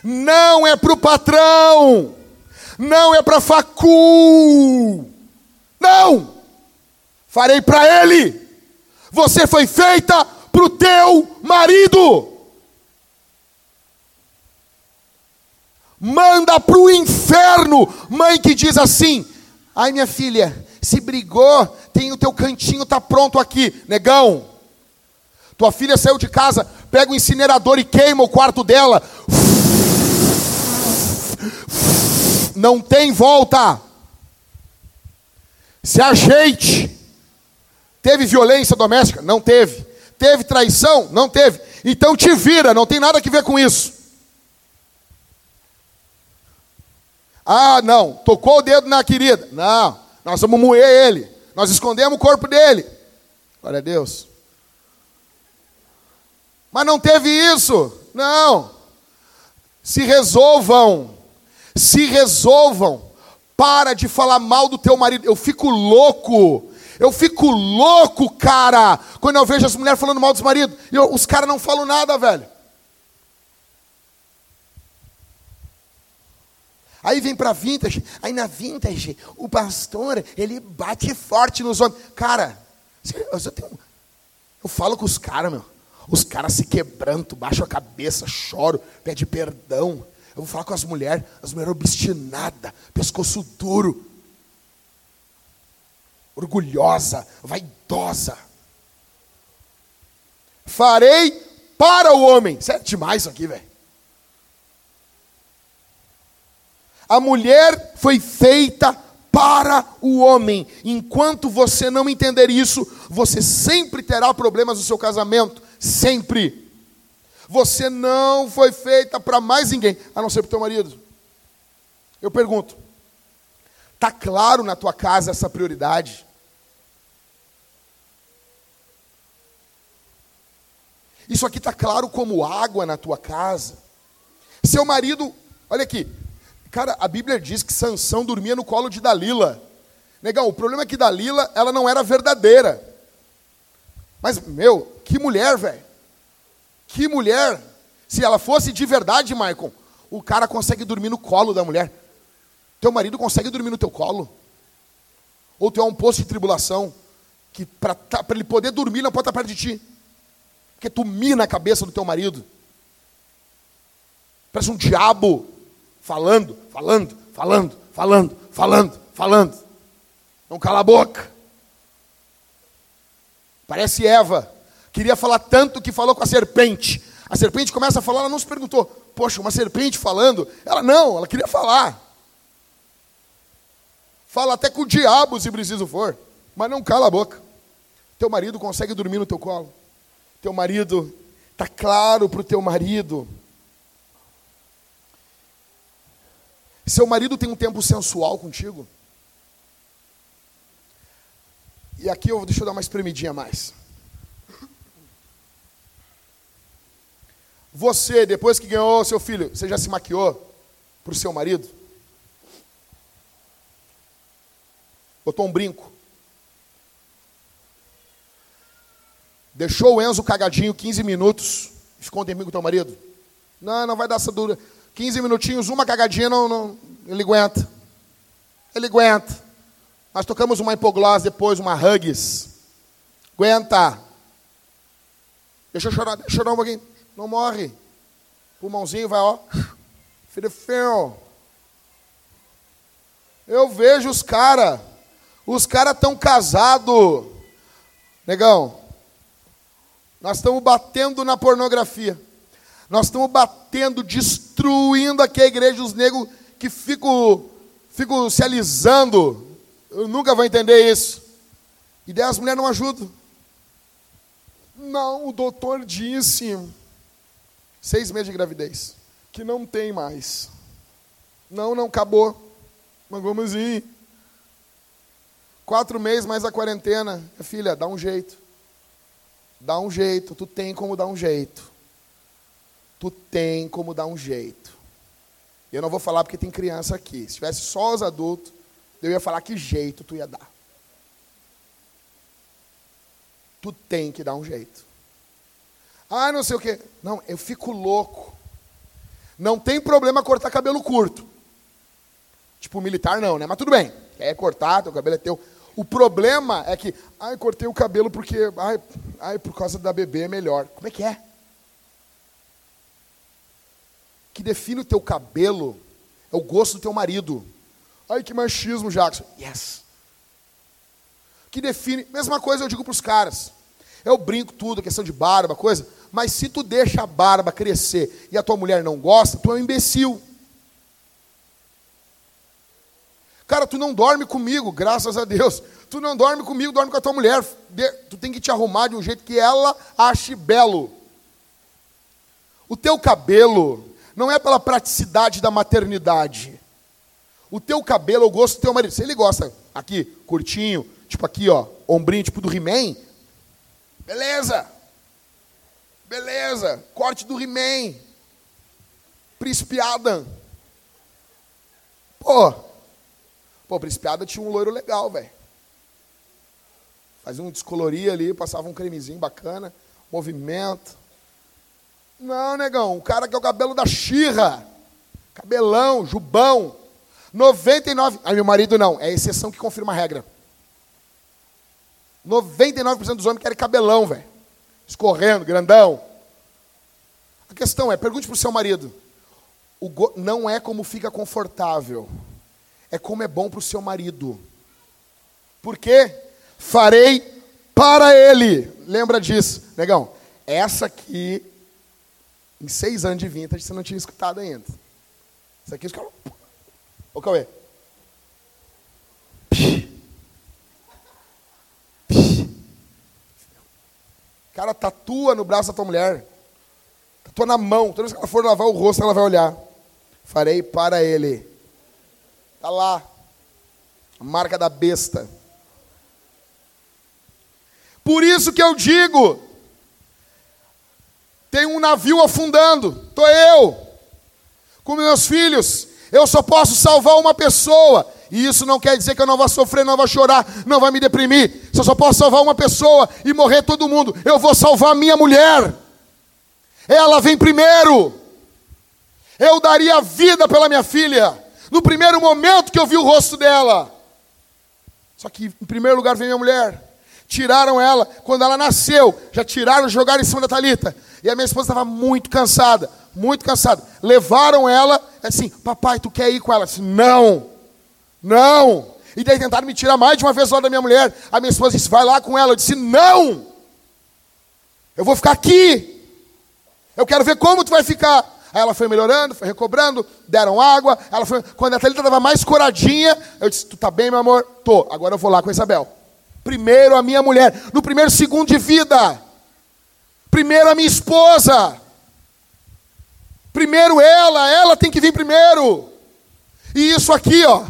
Não é para o patrão. Não é para facu. Não. Farei para ele. Você foi feita para o teu marido. Manda para o inferno. Mãe que diz assim: ai minha filha, se brigou, tem o teu cantinho, tá pronto aqui, negão. Tua filha saiu de casa, pega o incinerador e queima o quarto dela. Não tem volta. Se ajeite. Teve violência doméstica? Não teve. Teve traição? Não teve. Então te vira, não tem nada a ver com isso. Ah, não, tocou o dedo na querida. Não, nós vamos moer ele. Nós escondemos o corpo dele. Glória a Deus. Mas não teve isso. Não. Se resolvam. Se resolvam. Para de falar mal do teu marido. Eu fico louco. Eu fico louco, cara, quando eu vejo as mulheres falando mal dos maridos. E os caras não falam nada, velho. Aí vem para vintage, aí na vintage, o pastor, ele bate forte nos homens. Cara, eu, tenho, eu falo com os caras, meu. Os caras se quebrantam, baixam a cabeça, choram, pede perdão. Eu vou falar com as mulheres, as mulheres obstinadas, pescoço duro, orgulhosa, vaidosa. Farei para o homem. Isso é demais isso aqui, velho. A mulher foi feita para o homem. Enquanto você não entender isso, você sempre terá problemas no seu casamento. Sempre. Você não foi feita para mais ninguém, a não ser para o teu marido. Eu pergunto: está claro na tua casa essa prioridade? Isso aqui está claro como água na tua casa? Seu marido, olha aqui, Cara, a Bíblia diz que Sansão dormia no colo de Dalila. Negão, o problema é que Dalila, ela não era verdadeira. Mas, meu, que mulher, velho. Que mulher. Se ela fosse de verdade, Michael, o cara consegue dormir no colo da mulher. Teu marido consegue dormir no teu colo. Ou tu é um poço de tribulação, que para tá, ele poder dormir não pode estar perto de ti. Porque tu mina a cabeça do teu marido. Parece um diabo falando, falando, falando, falando, falando, falando. Não cala a boca. Parece Eva. Queria falar tanto que falou com a serpente. A serpente começa a falar, ela não se perguntou, poxa, uma serpente falando? Ela não, ela queria falar. Fala até com o diabo se preciso for, mas não cala a boca. Teu marido consegue dormir no teu colo. Teu marido, está claro para o teu marido Seu marido tem um tempo sensual contigo? E aqui eu deixa eu dar uma espremidinha mais. Você, depois que ganhou seu filho, você já se maquiou para o seu marido? Botou um brinco? Deixou o Enzo cagadinho 15 minutos, Ficou um tempinho com teu marido? Não, não vai dar essa dura. 15 minutinhos, uma cagadinha, não, não, ele aguenta. Ele aguenta. Nós tocamos uma hipoglose depois, uma hugs. Aguenta. Deixa eu chorar, deixa eu chorar um pouquinho. Não morre. Pulmãozinho vai, ó. Filho. Eu vejo os caras. Os caras estão casados. Negão, nós estamos batendo na pornografia. Nós estamos batendo, destruindo aqui a igreja, os negros que ficam, ficam se alisando. Eu nunca vou entender isso. E daí as mulheres não ajudam. Não, o doutor disse, seis meses de gravidez, que não tem mais. Não, não, acabou. Mas vamos ir. Quatro meses mais a quarentena. Filha, dá um jeito. Dá um jeito. Tu tem como dar um jeito. Tu tem como dar um jeito. Eu não vou falar porque tem criança aqui. Se tivesse só os adultos, eu ia falar que jeito tu ia dar. Tu tem que dar um jeito. Ah, não sei o quê. Não, eu fico louco. Não tem problema cortar cabelo curto. Tipo, militar não, né? Mas tudo bem. Quer cortar, teu cabelo é teu. O problema é que, ai, cortei o cabelo porque, ai, ai, por causa da bebê é melhor. Como é que é? Que define o teu cabelo é o gosto do teu marido. Ai, que machismo, Jackson. Yes. Que define, mesma coisa eu digo para os caras. Eu brinco tudo, questão de barba, coisa, mas se tu deixa a barba crescer e a tua mulher não gosta, tu é um imbecil. Cara, tu não dorme comigo, graças a Deus. Tu não dorme comigo, dorme com a tua mulher. Tu tem que te arrumar de um jeito que ela ache belo. O teu cabelo não é pela praticidade da maternidade. O teu cabelo, eu gosto do teu marido. Se ele gosta aqui, curtinho, tipo aqui, ó, ombrinho, tipo do He-Man, beleza. Beleza. Corte do He-Man. Príncipe Adam. Pô, Pô, Principiada tinha um loiro legal, velho. Fazia um descoloria ali, passava um cremezinho bacana, movimento. Não, negão, o cara que é o cabelo da xirra. Cabelão, jubão. 99. Aí meu marido não, é a exceção que confirma a regra. 99% dos homens querem cabelão, velho. Escorrendo, grandão. A questão é, pergunte para o seu marido. O go... Não é como fica confortável é como é bom para o seu marido. Por quê? Farei para ele. Lembra disso, negão? Essa aqui, em seis anos de vintage, você não tinha escutado ainda. Isso aqui os caras. Ô, Cauê. Cara, tatua no braço da tua mulher. Tatua na mão. Toda vez que ela for lavar o rosto, ela vai olhar. Farei para ele Está lá. A marca da besta. Por isso que eu digo: tem um navio afundando, estou eu, com meus filhos. Eu só posso salvar uma pessoa. E isso não quer dizer que eu não vou sofrer, não vou chorar, não vai me deprimir. Se eu só posso salvar uma pessoa e morrer todo mundo, eu vou salvar a minha mulher. Ela vem primeiro. Eu daria vida pela minha filha no primeiro momento que eu vi o rosto dela. Só que, em primeiro lugar, vem minha mulher. Tiraram ela, quando ela nasceu, já tiraram, jogaram em cima da Talita. E a minha esposa estava muito cansada, muito cansada. Levaram ela, assim, papai, tu quer ir com ela? Eu disse, não, não. E daí tentaram me tirar mais de uma vez lá da minha mulher. A minha esposa disse, vai lá com ela. Eu disse, não. Eu vou ficar aqui. Eu quero ver como tu vai ficar. Aí ela foi melhorando, foi recobrando, deram água. Ela foi, quando a Thalita estava mais coradinha, eu disse: Tu tá bem, meu amor? Tô. Agora eu vou lá com a Isabel. Primeiro a minha mulher, no primeiro segundo de vida. Primeiro a minha esposa. Primeiro ela, ela tem que vir primeiro. E isso aqui, ó.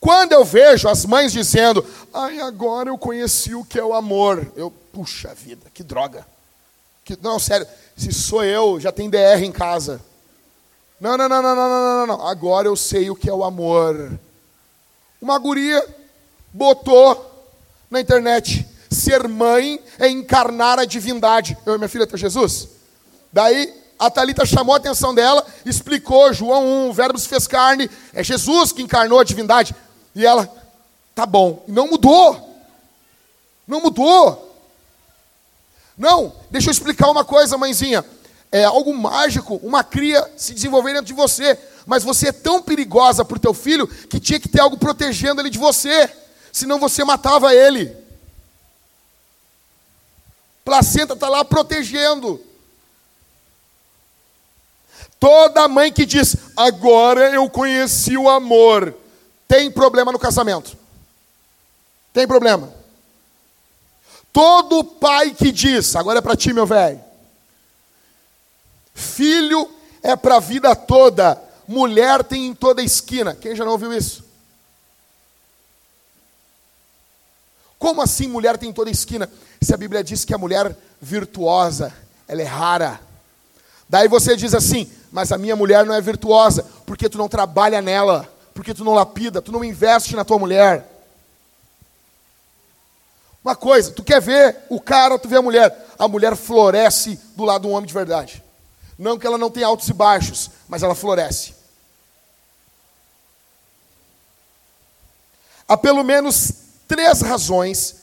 Quando eu vejo as mães dizendo, ai, agora eu conheci o que é o amor, eu, puxa vida, que droga. Que, não, sério, se sou eu, já tem DR em casa. Não, não, não, não, não, não, não, não. Agora eu sei o que é o amor. Uma guria botou na internet ser mãe é encarnar a divindade. Eu e minha filha tem Jesus. Daí a Talita chamou a atenção dela, explicou João 1, o verbo se fez carne, é Jesus que encarnou a divindade. E ela, tá bom, não mudou. Não mudou. Não, deixa eu explicar uma coisa, mãezinha. É algo mágico, uma cria se desenvolver dentro de você. Mas você é tão perigosa para o teu filho que tinha que ter algo protegendo ele de você. Senão você matava ele. Placenta está lá protegendo. Toda mãe que diz, agora eu conheci o amor, tem problema no casamento. Tem problema. Todo pai que diz, agora é para ti, meu velho. Filho é para a vida toda, mulher tem em toda esquina. Quem já não ouviu isso? Como assim mulher tem em toda esquina? Se a Bíblia diz que a mulher virtuosa, ela é rara. Daí você diz assim, mas a minha mulher não é virtuosa, porque tu não trabalha nela, porque tu não lapida, tu não investe na tua mulher. Uma coisa, tu quer ver o cara, tu vê a mulher. A mulher floresce do lado do homem de verdade. Não que ela não tenha altos e baixos, mas ela floresce. Há pelo menos três razões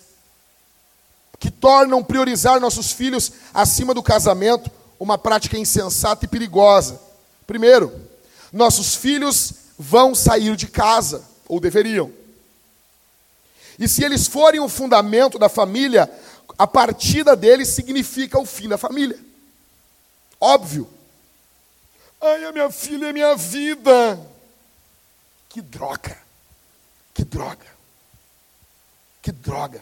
que tornam priorizar nossos filhos acima do casamento uma prática insensata e perigosa. Primeiro, nossos filhos vão sair de casa, ou deveriam. E se eles forem o fundamento da família, a partida deles significa o fim da família. Óbvio. Ai, a minha filha é minha vida. Que droga. Que droga. Que droga.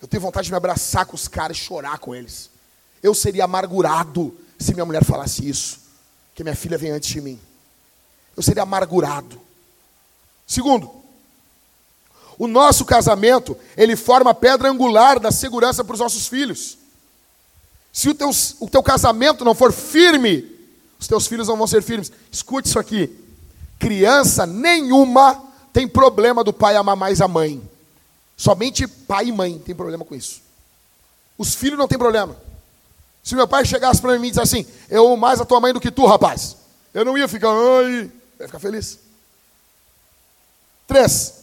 Eu tenho vontade de me abraçar com os caras e chorar com eles. Eu seria amargurado se minha mulher falasse isso. Que minha filha vem antes de mim. Eu seria amargurado. Segundo, o nosso casamento, ele forma a pedra angular da segurança para os nossos filhos. Se o teu, o teu casamento não for firme, os teus filhos não vão ser firmes. Escute isso aqui. Criança nenhuma tem problema do pai amar mais a mãe. Somente pai e mãe tem problema com isso. Os filhos não têm problema. Se meu pai chegasse para mim e dissesse assim, eu amo mais a tua mãe do que tu, rapaz, eu não ia ficar, ai, ficar feliz. Três,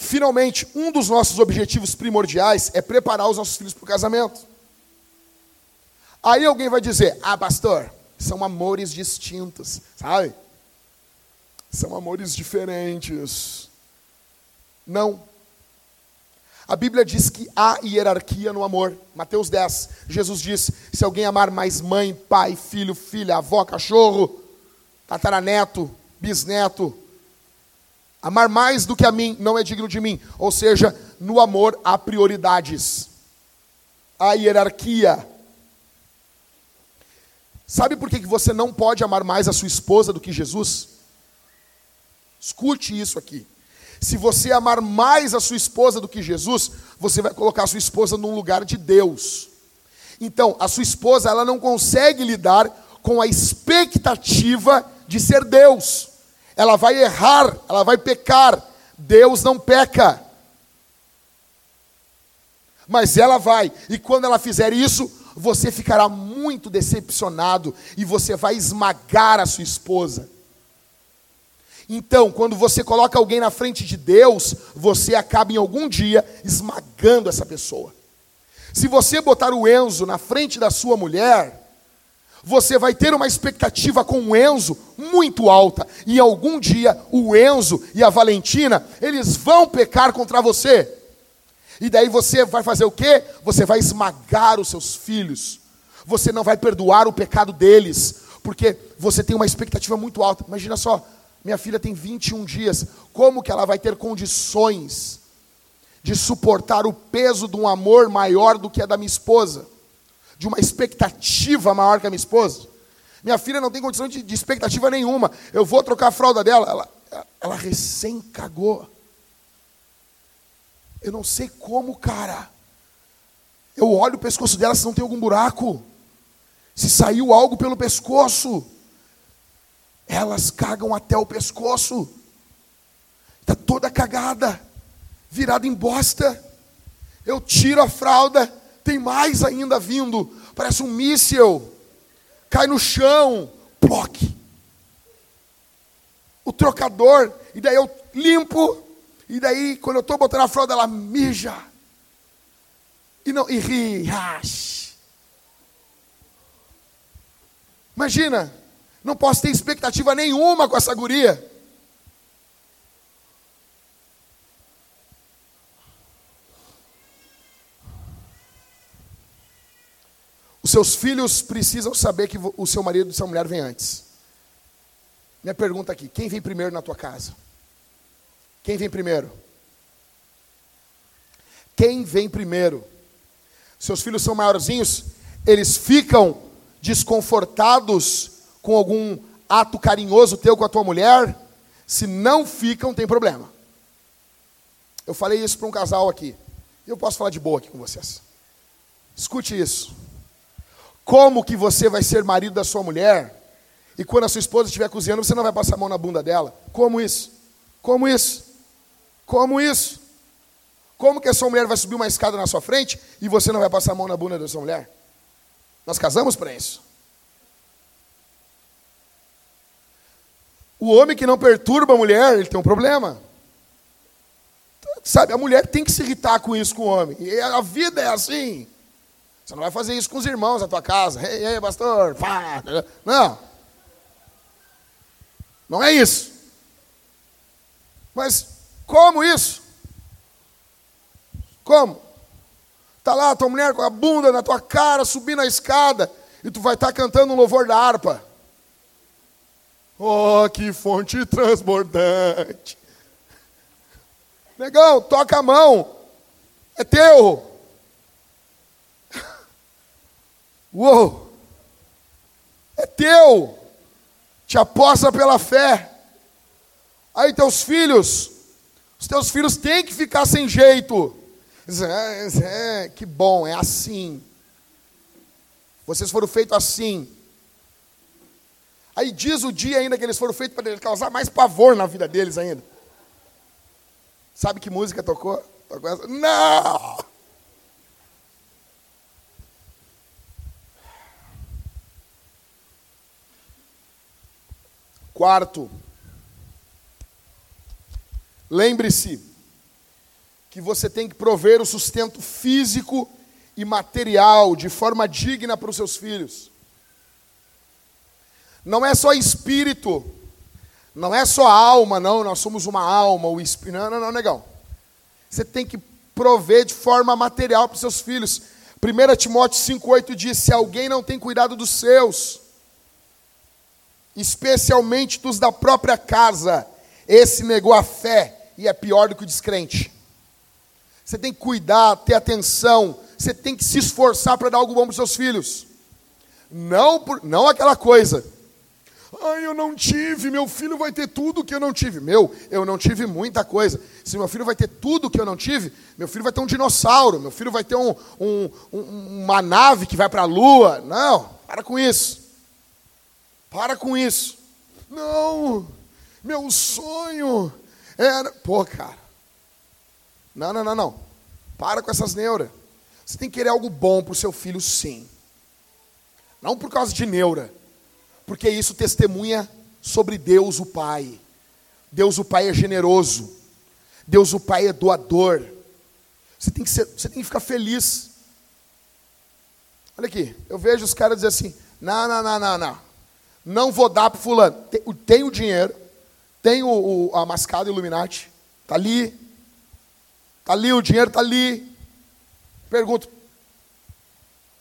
Finalmente, um dos nossos objetivos primordiais é preparar os nossos filhos para o casamento. Aí alguém vai dizer: Ah, pastor, são amores distintos, sabe? São amores diferentes. Não. A Bíblia diz que há hierarquia no amor. Mateus 10, Jesus diz: se alguém amar mais mãe, pai, filho, filha, avó, cachorro, tataraneto, bisneto, Amar mais do que a mim não é digno de mim. Ou seja, no amor há prioridades, há hierarquia. Sabe por que você não pode amar mais a sua esposa do que Jesus? Escute isso aqui. Se você amar mais a sua esposa do que Jesus, você vai colocar a sua esposa num lugar de Deus. Então, a sua esposa, ela não consegue lidar com a expectativa de ser Deus ela vai errar, ela vai pecar. Deus não peca. Mas ela vai, e quando ela fizer isso, você ficará muito decepcionado e você vai esmagar a sua esposa. Então, quando você coloca alguém na frente de Deus, você acaba em algum dia esmagando essa pessoa. Se você botar o Enzo na frente da sua mulher, você vai ter uma expectativa com o Enzo muito alta. E algum dia o Enzo e a Valentina, eles vão pecar contra você. E daí você vai fazer o quê? Você vai esmagar os seus filhos. Você não vai perdoar o pecado deles, porque você tem uma expectativa muito alta. Imagina só, minha filha tem 21 dias, como que ela vai ter condições de suportar o peso de um amor maior do que a da minha esposa? de uma expectativa maior que a minha esposa. Minha filha não tem condição de, de expectativa nenhuma. Eu vou trocar a fralda dela. Ela, ela recém cagou. Eu não sei como, cara. Eu olho o pescoço dela se não tem algum buraco. Se saiu algo pelo pescoço. Elas cagam até o pescoço. Está toda cagada. Virada em bosta. Eu tiro a fralda, tem mais ainda vindo, parece um míssil. Cai no chão, ploque. O trocador, e daí eu limpo, e daí quando eu estou botando a fralda, ela mija. E não, e ri, rash. Imagina, não posso ter expectativa nenhuma com essa guria. Os seus filhos precisam saber que o seu marido e sua mulher vêm antes. Minha pergunta aqui: quem vem primeiro na tua casa? Quem vem primeiro? Quem vem primeiro? Seus filhos são maiorzinhos, eles ficam desconfortados com algum ato carinhoso teu com a tua mulher? Se não ficam, tem problema. Eu falei isso para um casal aqui. E eu posso falar de boa aqui com vocês. Escute isso. Como que você vai ser marido da sua mulher e quando a sua esposa estiver cozinhando, você não vai passar a mão na bunda dela? Como isso? Como isso? Como isso? Como que a sua mulher vai subir uma escada na sua frente e você não vai passar a mão na bunda da sua mulher? Nós casamos para isso. O homem que não perturba a mulher, ele tem um problema. Sabe, a mulher tem que se irritar com isso com o homem. E a vida é assim. Você não vai fazer isso com os irmãos da tua casa. Ei, ei, pastor, pá. Não. Não é isso. Mas como isso? Como? Tá lá tua mulher com a bunda na tua cara, subindo a escada, e tu vai estar tá cantando um louvor da harpa. Oh, que fonte transbordante. Negão, toca a mão. É teu. [LAUGHS] Uou! É teu. Te aposta pela fé. Aí teus filhos, os teus filhos têm que ficar sem jeito. Que bom, é assim. Vocês foram feitos assim. Aí diz o dia ainda que eles foram feitos para causar mais pavor na vida deles ainda. Sabe que música tocou? tocou essa? Não! Quarto, lembre-se que você tem que prover o sustento físico e material de forma digna para os seus filhos. Não é só espírito, não é só alma, não, nós somos uma alma, o espírito. Não, não, não, negão. Você tem que prover de forma material para os seus filhos. 1 Timóteo 5,8 diz: Se alguém não tem cuidado dos seus, especialmente dos da própria casa. Esse negou a fé e é pior do que o descrente. Você tem que cuidar, ter atenção, você tem que se esforçar para dar algo bom para os seus filhos. Não, por, não aquela coisa. Ai, eu não tive, meu filho vai ter tudo que eu não tive. Meu, eu não tive muita coisa. Se meu filho vai ter tudo que eu não tive, meu filho vai ter um dinossauro, meu filho vai ter um, um, um, uma nave que vai para a lua. Não, para com isso. Para com isso. Não, meu sonho era. Pô, cara. Não, não, não, não. Para com essas neuras. Você tem que querer algo bom para o seu filho, sim. Não por causa de neura. Porque isso testemunha sobre Deus o Pai. Deus o Pai é generoso. Deus o Pai é doador. Você tem que, ser, você tem que ficar feliz. Olha aqui, eu vejo os caras dizer assim: não, não, não, não, não não vou dar para fulano. Tem o dinheiro, tem o, o, a mascada Illuminati, está ali, está ali, o dinheiro está ali. Pergunto,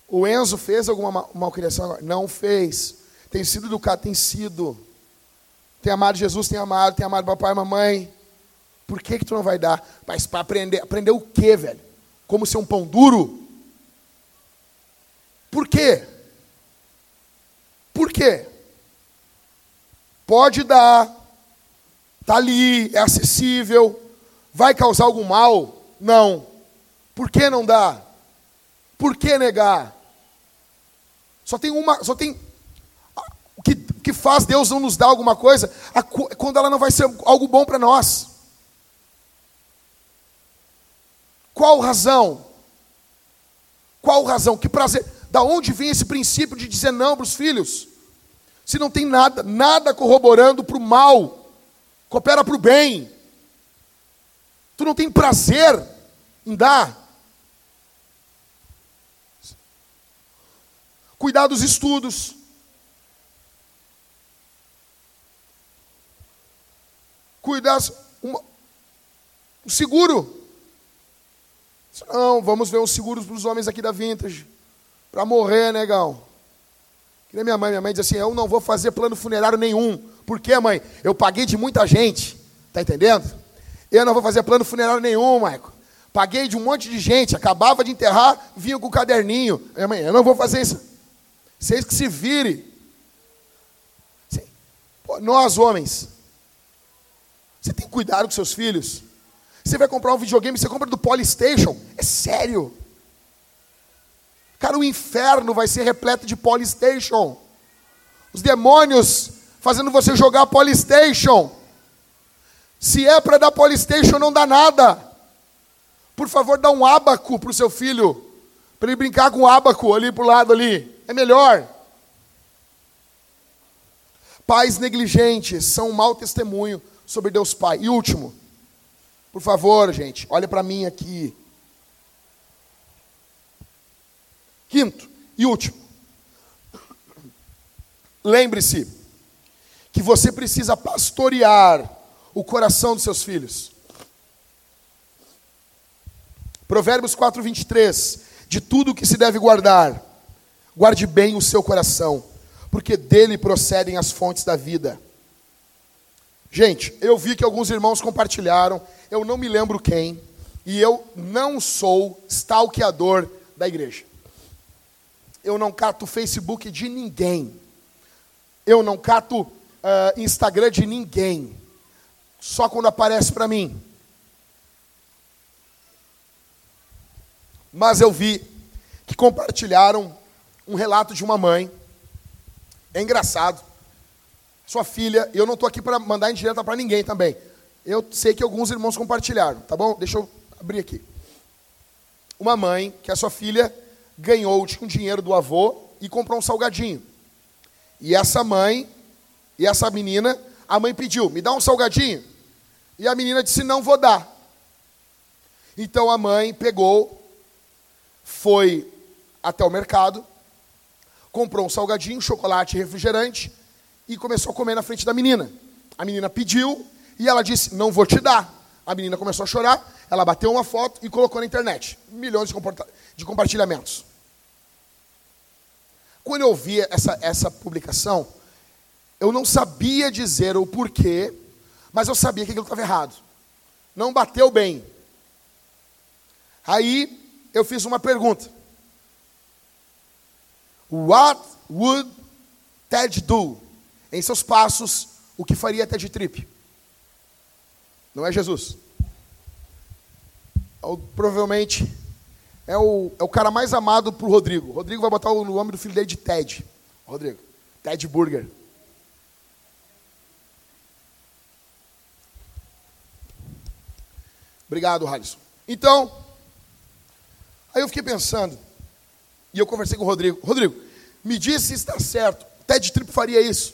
o Enzo fez alguma malcriação agora? Não fez. Tem sido educado? Tem sido. Tem amado Jesus? Tem amado. Tem amado papai e mamãe? Por que que tu não vai dar? Mas para aprender. Aprender o quê, velho? Como ser um pão duro? Por quê? Por quê? Pode dar, está ali, é acessível, vai causar algum mal? Não. Por que não dá? Por que negar? Só tem uma, só tem o que, que faz Deus não nos dar alguma coisa a, quando ela não vai ser algo bom para nós. Qual razão? Qual razão? Que prazer? Da onde vem esse princípio de dizer não para os filhos? Se não tem nada, nada corroborando para o mal, coopera para o bem. Tu não tem prazer em dar. Cuidar dos estudos. Cuidar. Um seguro. Não, vamos ver os seguros para os homens aqui da Vintage. Para morrer, negão. Que nem minha mãe. Minha mãe diz assim: Eu não vou fazer plano funerário nenhum. Por quê, mãe? Eu paguei de muita gente. Tá entendendo? Eu não vou fazer plano funerário nenhum, Maico. Paguei de um monte de gente. Acabava de enterrar, vinha com o caderninho. Eu não vou fazer isso. Vocês que se vire. Pô, nós, homens. Você tem cuidado com seus filhos? Você vai comprar um videogame, você compra do Polystation. É sério. Cara, o inferno vai ser repleto de Polystation. Os demônios fazendo você jogar Polystation. Se é para dar Polystation, não dá nada. Por favor, dá um abaco para o seu filho. Para ele brincar com o abaco ali para o lado ali. É melhor. Pais negligentes são um mau testemunho sobre Deus Pai. E último, por favor, gente, olha para mim aqui. Quinto e último. Lembre-se que você precisa pastorear o coração dos seus filhos. Provérbios 4, 23. De tudo que se deve guardar, guarde bem o seu coração, porque dele procedem as fontes da vida. Gente, eu vi que alguns irmãos compartilharam, eu não me lembro quem, e eu não sou stalkeador da igreja eu não cato Facebook de ninguém. Eu não cato uh, Instagram de ninguém. Só quando aparece para mim. Mas eu vi que compartilharam um relato de uma mãe. É engraçado. Sua filha, eu não estou aqui para mandar indireta para ninguém também. Eu sei que alguns irmãos compartilharam, tá bom? Deixa eu abrir aqui. Uma mãe que a sua filha ganhou um dinheiro do avô e comprou um salgadinho. E essa mãe, e essa menina, a mãe pediu: me dá um salgadinho. E a menina disse: não vou dar. Então a mãe pegou, foi até o mercado, comprou um salgadinho, chocolate e refrigerante e começou a comer na frente da menina. A menina pediu e ela disse: Não vou te dar. A menina começou a chorar, ela bateu uma foto e colocou na internet. Milhões de, de compartilhamentos. Quando eu vi essa, essa publicação, eu não sabia dizer o porquê, mas eu sabia que aquilo estava errado. Não bateu bem. Aí eu fiz uma pergunta. What would Ted do? Em seus passos, o que faria Ted Trip? Não é Jesus. Ou, provavelmente é o, é o cara mais amado pro Rodrigo. Rodrigo vai botar o nome do filho dele de Ted. Rodrigo. Ted Burger. Obrigado, Halisson. Então, aí eu fiquei pensando, e eu conversei com o Rodrigo. Rodrigo, me disse se está certo. Ted Tripp faria isso.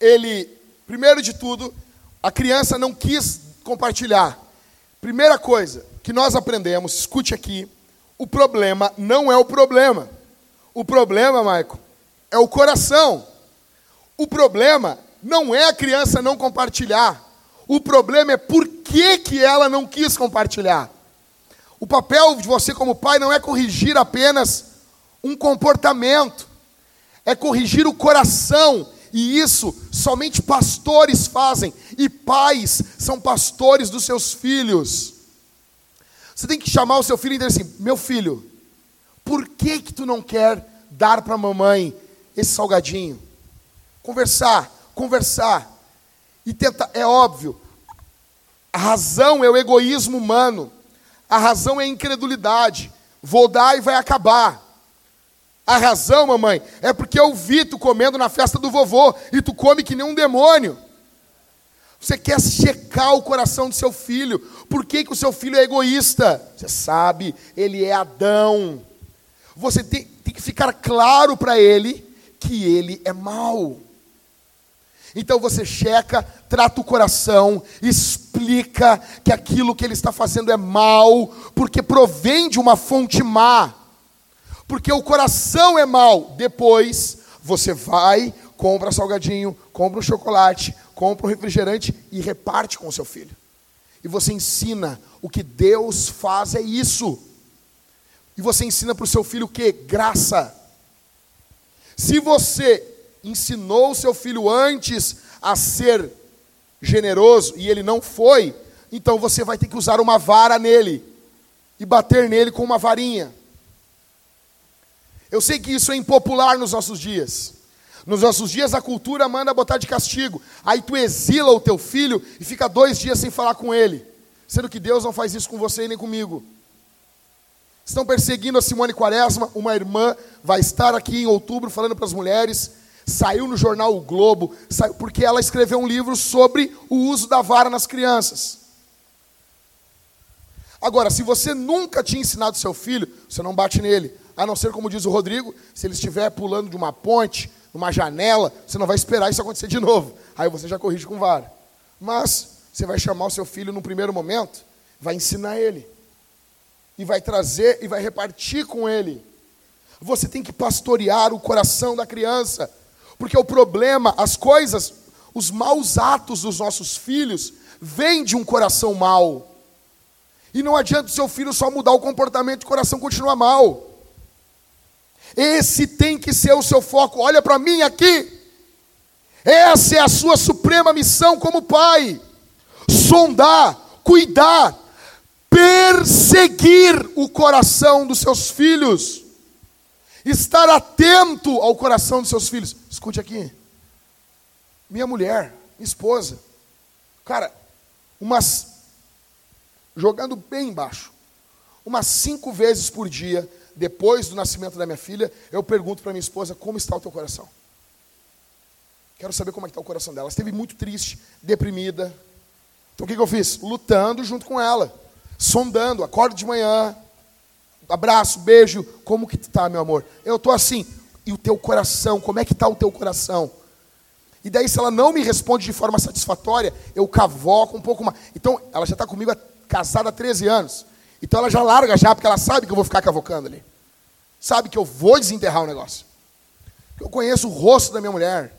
Ele, primeiro de tudo, a criança não quis compartilhar. Primeira coisa que nós aprendemos, escute aqui, o problema não é o problema. O problema, Maico, é o coração. O problema não é a criança não compartilhar. O problema é por que, que ela não quis compartilhar. O papel de você como pai não é corrigir apenas um comportamento, é corrigir o coração. E isso somente pastores fazem. E pais são pastores dos seus filhos. Você tem que chamar o seu filho e dizer assim: meu filho, por que que tu não quer dar para a mamãe esse salgadinho? Conversar, conversar. E tentar, é óbvio, a razão é o egoísmo humano, a razão é a incredulidade. Vou dar e vai acabar. A razão, mamãe, é porque eu vi tu comendo na festa do vovô e tu come que nem um demônio. Você quer checar o coração do seu filho. Por que, que o seu filho é egoísta? Você sabe, ele é Adão. Você tem, tem que ficar claro para ele que ele é mau. Então você checa, trata o coração, explica que aquilo que ele está fazendo é mal, porque provém de uma fonte má. Porque o coração é mal. Depois você vai, compra salgadinho, compra um chocolate, compra um refrigerante e reparte com o seu filho. E você ensina o que Deus faz é isso. E você ensina para o seu filho o que? Graça. Se você ensinou o seu filho antes a ser generoso e ele não foi, então você vai ter que usar uma vara nele e bater nele com uma varinha. Eu sei que isso é impopular nos nossos dias. Nos nossos dias a cultura manda botar de castigo. Aí tu exila o teu filho e fica dois dias sem falar com ele. Sendo que Deus não faz isso com você nem comigo. Estão perseguindo a Simone Quaresma, uma irmã vai estar aqui em outubro falando para as mulheres. Saiu no jornal O Globo, saiu, porque ela escreveu um livro sobre o uso da vara nas crianças. Agora, se você nunca tinha ensinado seu filho, você não bate nele. A não ser, como diz o Rodrigo, se ele estiver pulando de uma ponte, numa janela, você não vai esperar isso acontecer de novo. Aí você já corrige com vara. Mas você vai chamar o seu filho no primeiro momento, vai ensinar ele e vai trazer e vai repartir com ele. Você tem que pastorear o coração da criança, porque o problema, as coisas, os maus atos dos nossos filhos vêm de um coração mau. E não adianta o seu filho só mudar o comportamento e o coração continua mal. Esse tem que ser o seu foco. Olha para mim aqui. Essa é a sua suprema missão como pai. Sondar, cuidar, perseguir o coração dos seus filhos, estar atento ao coração dos seus filhos. Escute aqui, minha mulher, minha esposa, cara, umas, jogando bem embaixo, umas cinco vezes por dia, depois do nascimento da minha filha, eu pergunto para minha esposa como está o teu coração. Quero saber como é está o coração dela. Ela esteve muito triste, deprimida. Então o que, que eu fiz? Lutando junto com ela sondando, acordo de manhã, abraço, beijo, como que tá, meu amor? Eu tô assim. E o teu coração, como é que tá o teu coração? E daí, se ela não me responde de forma satisfatória, eu cavoco um pouco mais. Então, ela já está comigo casada há 13 anos. Então ela já larga já, porque ela sabe que eu vou ficar cavocando ali. Sabe que eu vou desenterrar o negócio. Eu conheço o rosto da minha mulher.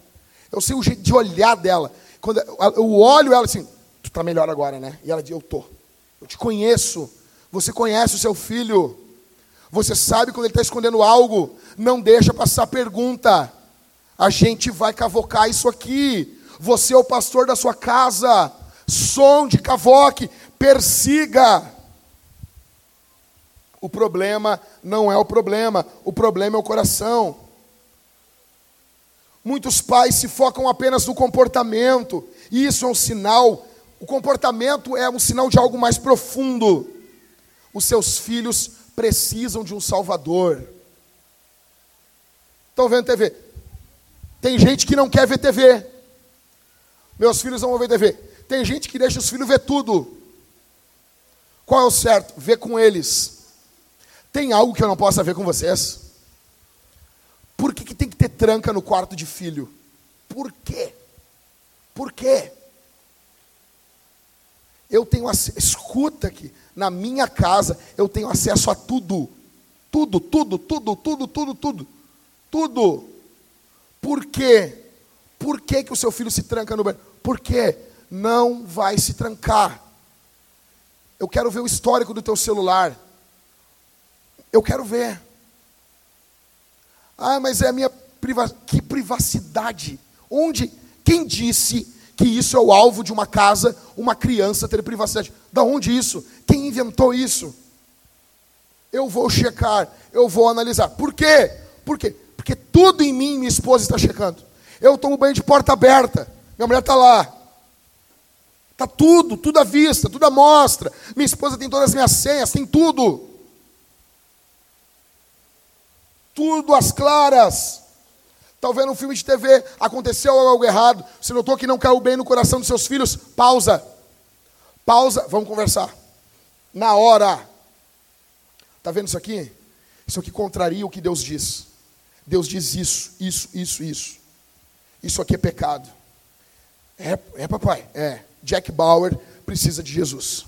Eu sei o jeito de olhar dela. Quando eu olho ela assim, tu tá melhor agora, né? E ela diz, eu tô. Eu te conheço. Você conhece o seu filho. Você sabe quando ele está escondendo algo. Não deixa passar pergunta. A gente vai cavocar isso aqui. Você é o pastor da sua casa. Som de cavoque. Persiga. O problema não é o problema. O problema é o coração. Muitos pais se focam apenas no comportamento. E isso é um sinal o comportamento é um sinal de algo mais profundo. Os seus filhos precisam de um Salvador. Estão vendo TV? Tem gente que não quer ver TV. Meus filhos não vão ver TV. Tem gente que deixa os filhos ver tudo. Qual é o certo? Ver com eles. Tem algo que eu não possa ver com vocês? Por que, que tem que ter tranca no quarto de filho? Por quê? Por quê? Eu tenho escuta aqui, na minha casa eu tenho acesso a tudo. Tudo, tudo, tudo, tudo, tudo, tudo. Tudo. Por quê? Por que, que o seu filho se tranca no banheiro? Porque não vai se trancar. Eu quero ver o histórico do teu celular. Eu quero ver. Ah, mas é a minha privacidade. Que privacidade? Onde? Quem disse que isso é o alvo de uma casa, uma criança ter privacidade. Da onde isso? Quem inventou isso? Eu vou checar, eu vou analisar. Por quê? Por quê? Porque tudo em mim minha esposa está checando. Eu tomo banho de porta aberta, minha mulher está lá. Está tudo, tudo à vista, tudo à mostra. Minha esposa tem todas as minhas senhas, tem tudo. Tudo às claras. Está vendo um filme de TV, aconteceu algo errado, você notou que não caiu bem no coração dos seus filhos? Pausa. Pausa, vamos conversar. Na hora. Está vendo isso aqui? Isso aqui contraria o que Deus diz. Deus diz isso, isso, isso, isso. Isso aqui é pecado. É, é papai, é. Jack Bauer precisa de Jesus.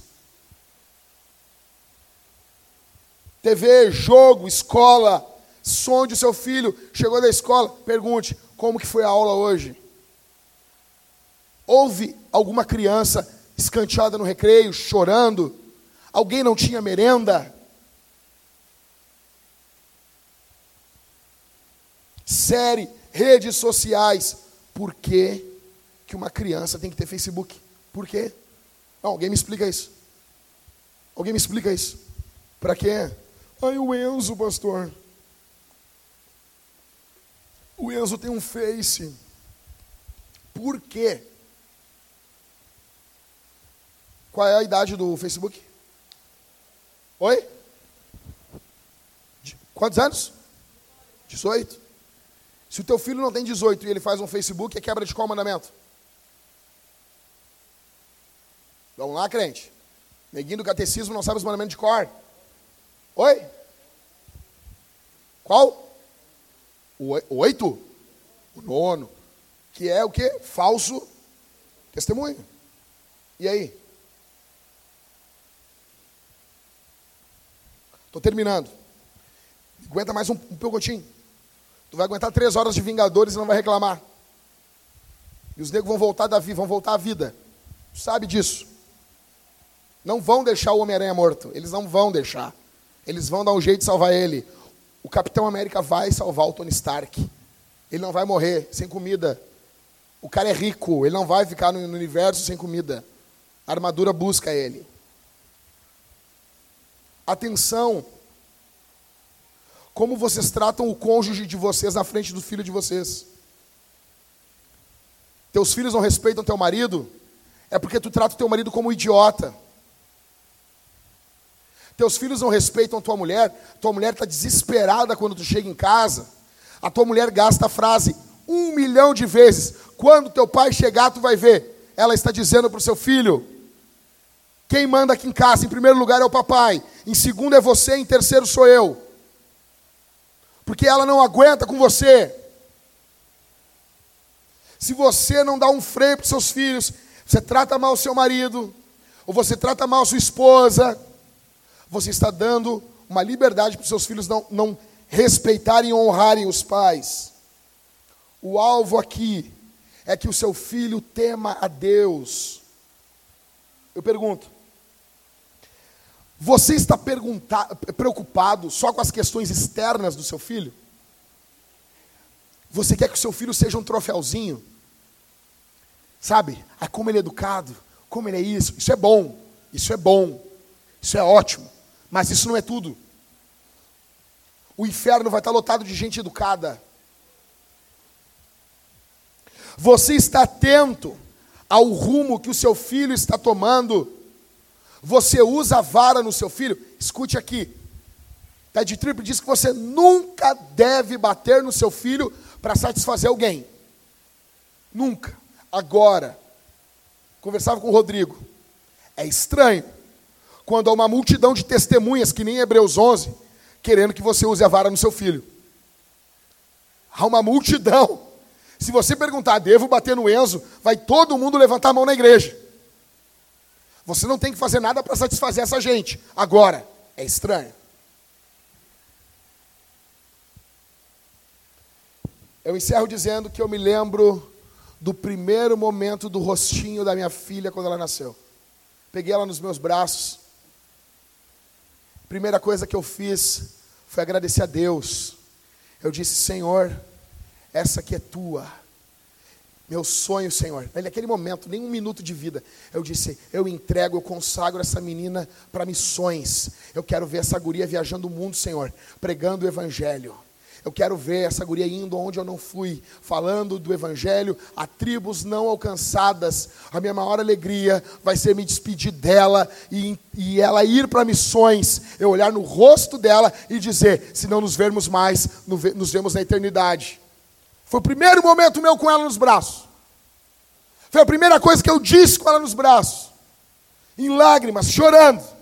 TV, jogo, escola, sonde o seu filho, chegou da escola, pergunte, como que foi a aula hoje? Houve alguma criança escanteada no recreio, chorando? Alguém não tinha merenda? Série, redes sociais. Por que, que uma criança tem que ter Facebook? Por quê? Não, alguém me explica isso. Alguém me explica isso. Para quê? Ai, o Enzo, pastor. O Enzo tem um Face. Por quê? Qual é a idade do Facebook? Oi? Quantos anos? 18. Se o teu filho não tem 18 e ele faz um Facebook, é quebra de qual mandamento? Vamos lá, crente. Neguinho do catecismo não sabe os mandamentos de cor. Oi? Qual? O oito? O nono. Que é o que? Falso testemunho. E aí? Estou terminando. Aguenta mais um, um pegotinho. Tu vai aguentar três horas de Vingadores e não vai reclamar. E os negros vão voltar da vida, vão voltar à vida. Tu sabe disso. Não vão deixar o Homem-Aranha morto. Eles não vão deixar. Eles vão dar um jeito de salvar ele. O Capitão América vai salvar o Tony Stark. Ele não vai morrer sem comida. O cara é rico, ele não vai ficar no universo sem comida. A armadura busca ele. Atenção. Como vocês tratam o cônjuge de vocês na frente do filho de vocês. Teus filhos não respeitam teu marido, é porque tu trata o teu marido como um idiota. Teus filhos não respeitam tua mulher, tua mulher está desesperada quando tu chega em casa. A tua mulher gasta a frase um milhão de vezes. Quando teu pai chegar, tu vai ver. Ela está dizendo para o seu filho: quem manda aqui em casa, em primeiro lugar, é o papai, em segundo é você, em terceiro sou eu. Porque ela não aguenta com você. Se você não dá um freio para seus filhos, você trata mal o seu marido, ou você trata mal sua esposa, você está dando uma liberdade para os seus filhos não, não respeitarem e honrarem os pais. O alvo aqui é que o seu filho tema a Deus. Eu pergunto, você está preocupado só com as questões externas do seu filho? Você quer que o seu filho seja um troféuzinho? Sabe? Ah, como ele é educado, como ele é isso. Isso é bom, isso é bom, isso é ótimo. Mas isso não é tudo. O inferno vai estar lotado de gente educada. Você está atento ao rumo que o seu filho está tomando. Você usa a vara no seu filho. Escute aqui. Ted Tripp diz que você nunca deve bater no seu filho para satisfazer alguém. Nunca. Agora, conversava com o Rodrigo. É estranho quando há uma multidão de testemunhas, que nem Hebreus 11, querendo que você use a vara no seu filho. Há uma multidão. Se você perguntar, devo bater no Enzo, vai todo mundo levantar a mão na igreja. Você não tem que fazer nada para satisfazer essa gente. Agora, é estranho. Eu encerro dizendo que eu me lembro do primeiro momento do rostinho da minha filha quando ela nasceu. Peguei ela nos meus braços Primeira coisa que eu fiz foi agradecer a Deus. Eu disse: Senhor, essa aqui é tua. Meu sonho, Senhor. Naquele momento, nem um minuto de vida, eu disse: Eu entrego, eu consagro essa menina para missões. Eu quero ver essa guria viajando o mundo, Senhor, pregando o Evangelho. Eu quero ver essa guria indo onde eu não fui, falando do Evangelho a tribos não alcançadas. A minha maior alegria vai ser me despedir dela e, e ela ir para missões. Eu olhar no rosto dela e dizer: se não nos vermos mais, nos vemos na eternidade. Foi o primeiro momento meu com ela nos braços. Foi a primeira coisa que eu disse com ela nos braços, em lágrimas, chorando.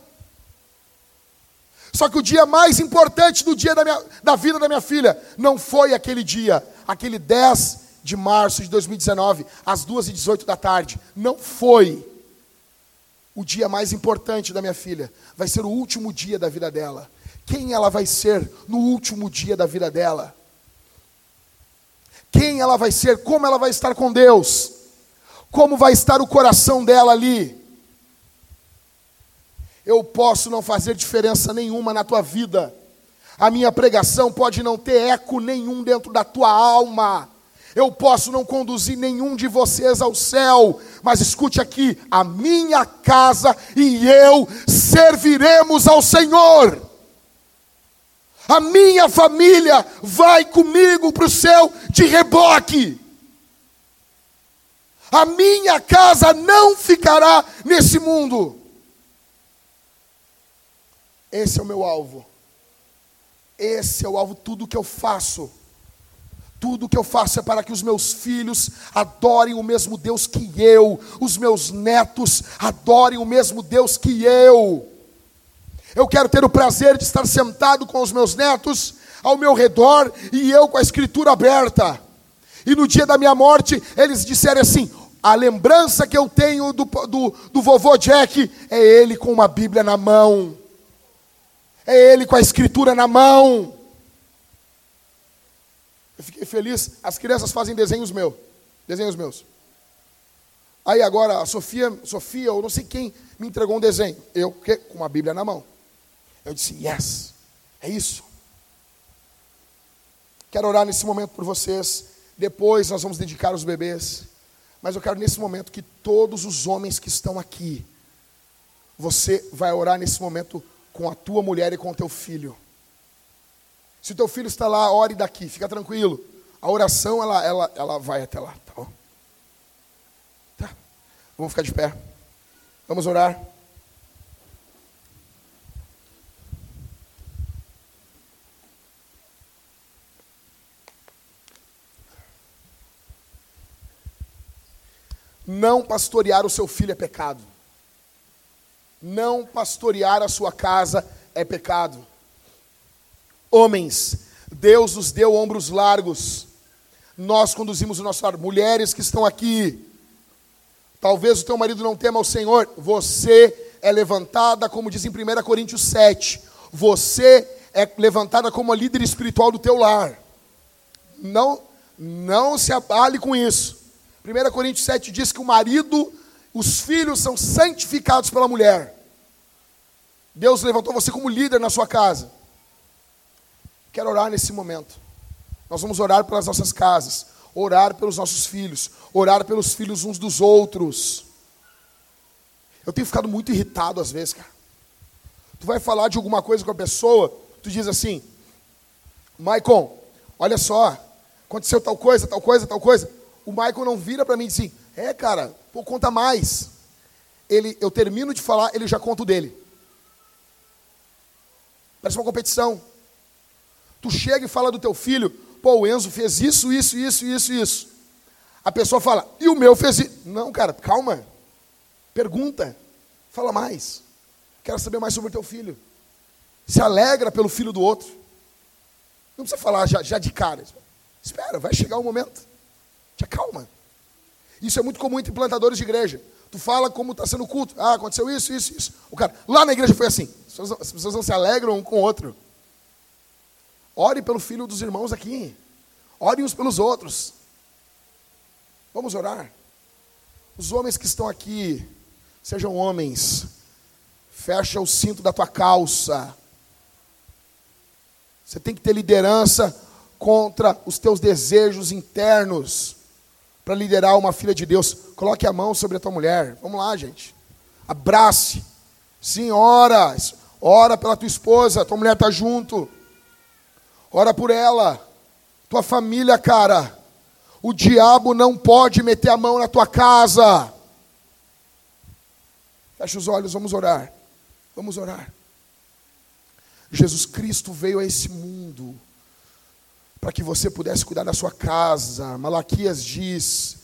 Só que o dia mais importante do dia da, minha, da vida da minha filha não foi aquele dia, aquele 10 de março de 2019, às 2h18 da tarde. Não foi o dia mais importante da minha filha. Vai ser o último dia da vida dela. Quem ela vai ser no último dia da vida dela? Quem ela vai ser? Como ela vai estar com Deus? Como vai estar o coração dela ali? Eu posso não fazer diferença nenhuma na tua vida. A minha pregação pode não ter eco nenhum dentro da tua alma. Eu posso não conduzir nenhum de vocês ao céu, mas escute aqui: a minha casa e eu serviremos ao Senhor. A minha família vai comigo para o céu de reboque. A minha casa não ficará nesse mundo. Esse é o meu alvo. Esse é o alvo, tudo que eu faço. Tudo que eu faço é para que os meus filhos adorem o mesmo Deus que eu, os meus netos adorem o mesmo Deus que eu. Eu quero ter o prazer de estar sentado com os meus netos ao meu redor e eu com a escritura aberta. E no dia da minha morte, eles disseram assim: a lembrança que eu tenho do, do, do vovô Jack é ele com uma Bíblia na mão. É ele com a escritura na mão. Eu fiquei feliz. As crianças fazem desenhos meus. Desenhos meus. Aí agora a Sofia, Sofia, ou não sei quem, me entregou um desenho. Eu com uma Bíblia na mão. Eu disse, yes, é isso. Quero orar nesse momento por vocês. Depois nós vamos dedicar os bebês. Mas eu quero nesse momento que todos os homens que estão aqui, você vai orar nesse momento com a tua mulher e com o teu filho. Se o teu filho está lá, ore daqui, fica tranquilo. A oração, ela, ela, ela vai até lá, tá bom? Tá. Vamos ficar de pé. Vamos orar. Não pastorear o seu filho é pecado. Não pastorear a sua casa é pecado. Homens, Deus nos deu ombros largos. Nós conduzimos o nosso lar. Mulheres que estão aqui, talvez o teu marido não tema o Senhor, você é levantada, como diz em 1 Coríntios 7. Você é levantada como a líder espiritual do teu lar. Não, não se abale com isso. 1 Coríntios 7 diz que o marido os filhos são santificados pela mulher. Deus levantou você como líder na sua casa. Quero orar nesse momento. Nós vamos orar pelas nossas casas, orar pelos nossos filhos, orar pelos filhos uns dos outros. Eu tenho ficado muito irritado às vezes, cara. Tu vai falar de alguma coisa com a pessoa, tu diz assim: Maicon, olha só, aconteceu tal coisa, tal coisa, tal coisa. O Maicon não vira para mim e diz assim: É, cara, Pô, conta mais. Ele, eu termino de falar, ele já conta o dele. Parece uma competição. Tu chega e fala do teu filho, pô, o Enzo fez isso, isso, isso, isso, isso. A pessoa fala, e o meu fez isso. Não, cara, calma. Pergunta. Fala mais. Quero saber mais sobre o teu filho. Se alegra pelo filho do outro. Não precisa falar já, já de cara. Espera, vai chegar o momento. Te acalma. Isso é muito comum entre plantadores de igreja. Tu fala como está sendo o culto. Ah, aconteceu isso, isso, isso. O cara, lá na igreja foi assim. As pessoas não se alegram um com o outro. Ore pelo filho dos irmãos aqui. Ore uns pelos outros. Vamos orar. Os homens que estão aqui, sejam homens. Fecha o cinto da tua calça. Você tem que ter liderança contra os teus desejos internos para liderar uma filha de Deus. Coloque a mão sobre a tua mulher. Vamos lá, gente. Abrace. Sim, ora. Ora pela tua esposa. Tua mulher está junto. Ora por ela. Tua família, cara. O diabo não pode meter a mão na tua casa. Feche os olhos, vamos orar. Vamos orar. Jesus Cristo veio a esse mundo para que você pudesse cuidar da sua casa. Malaquias diz: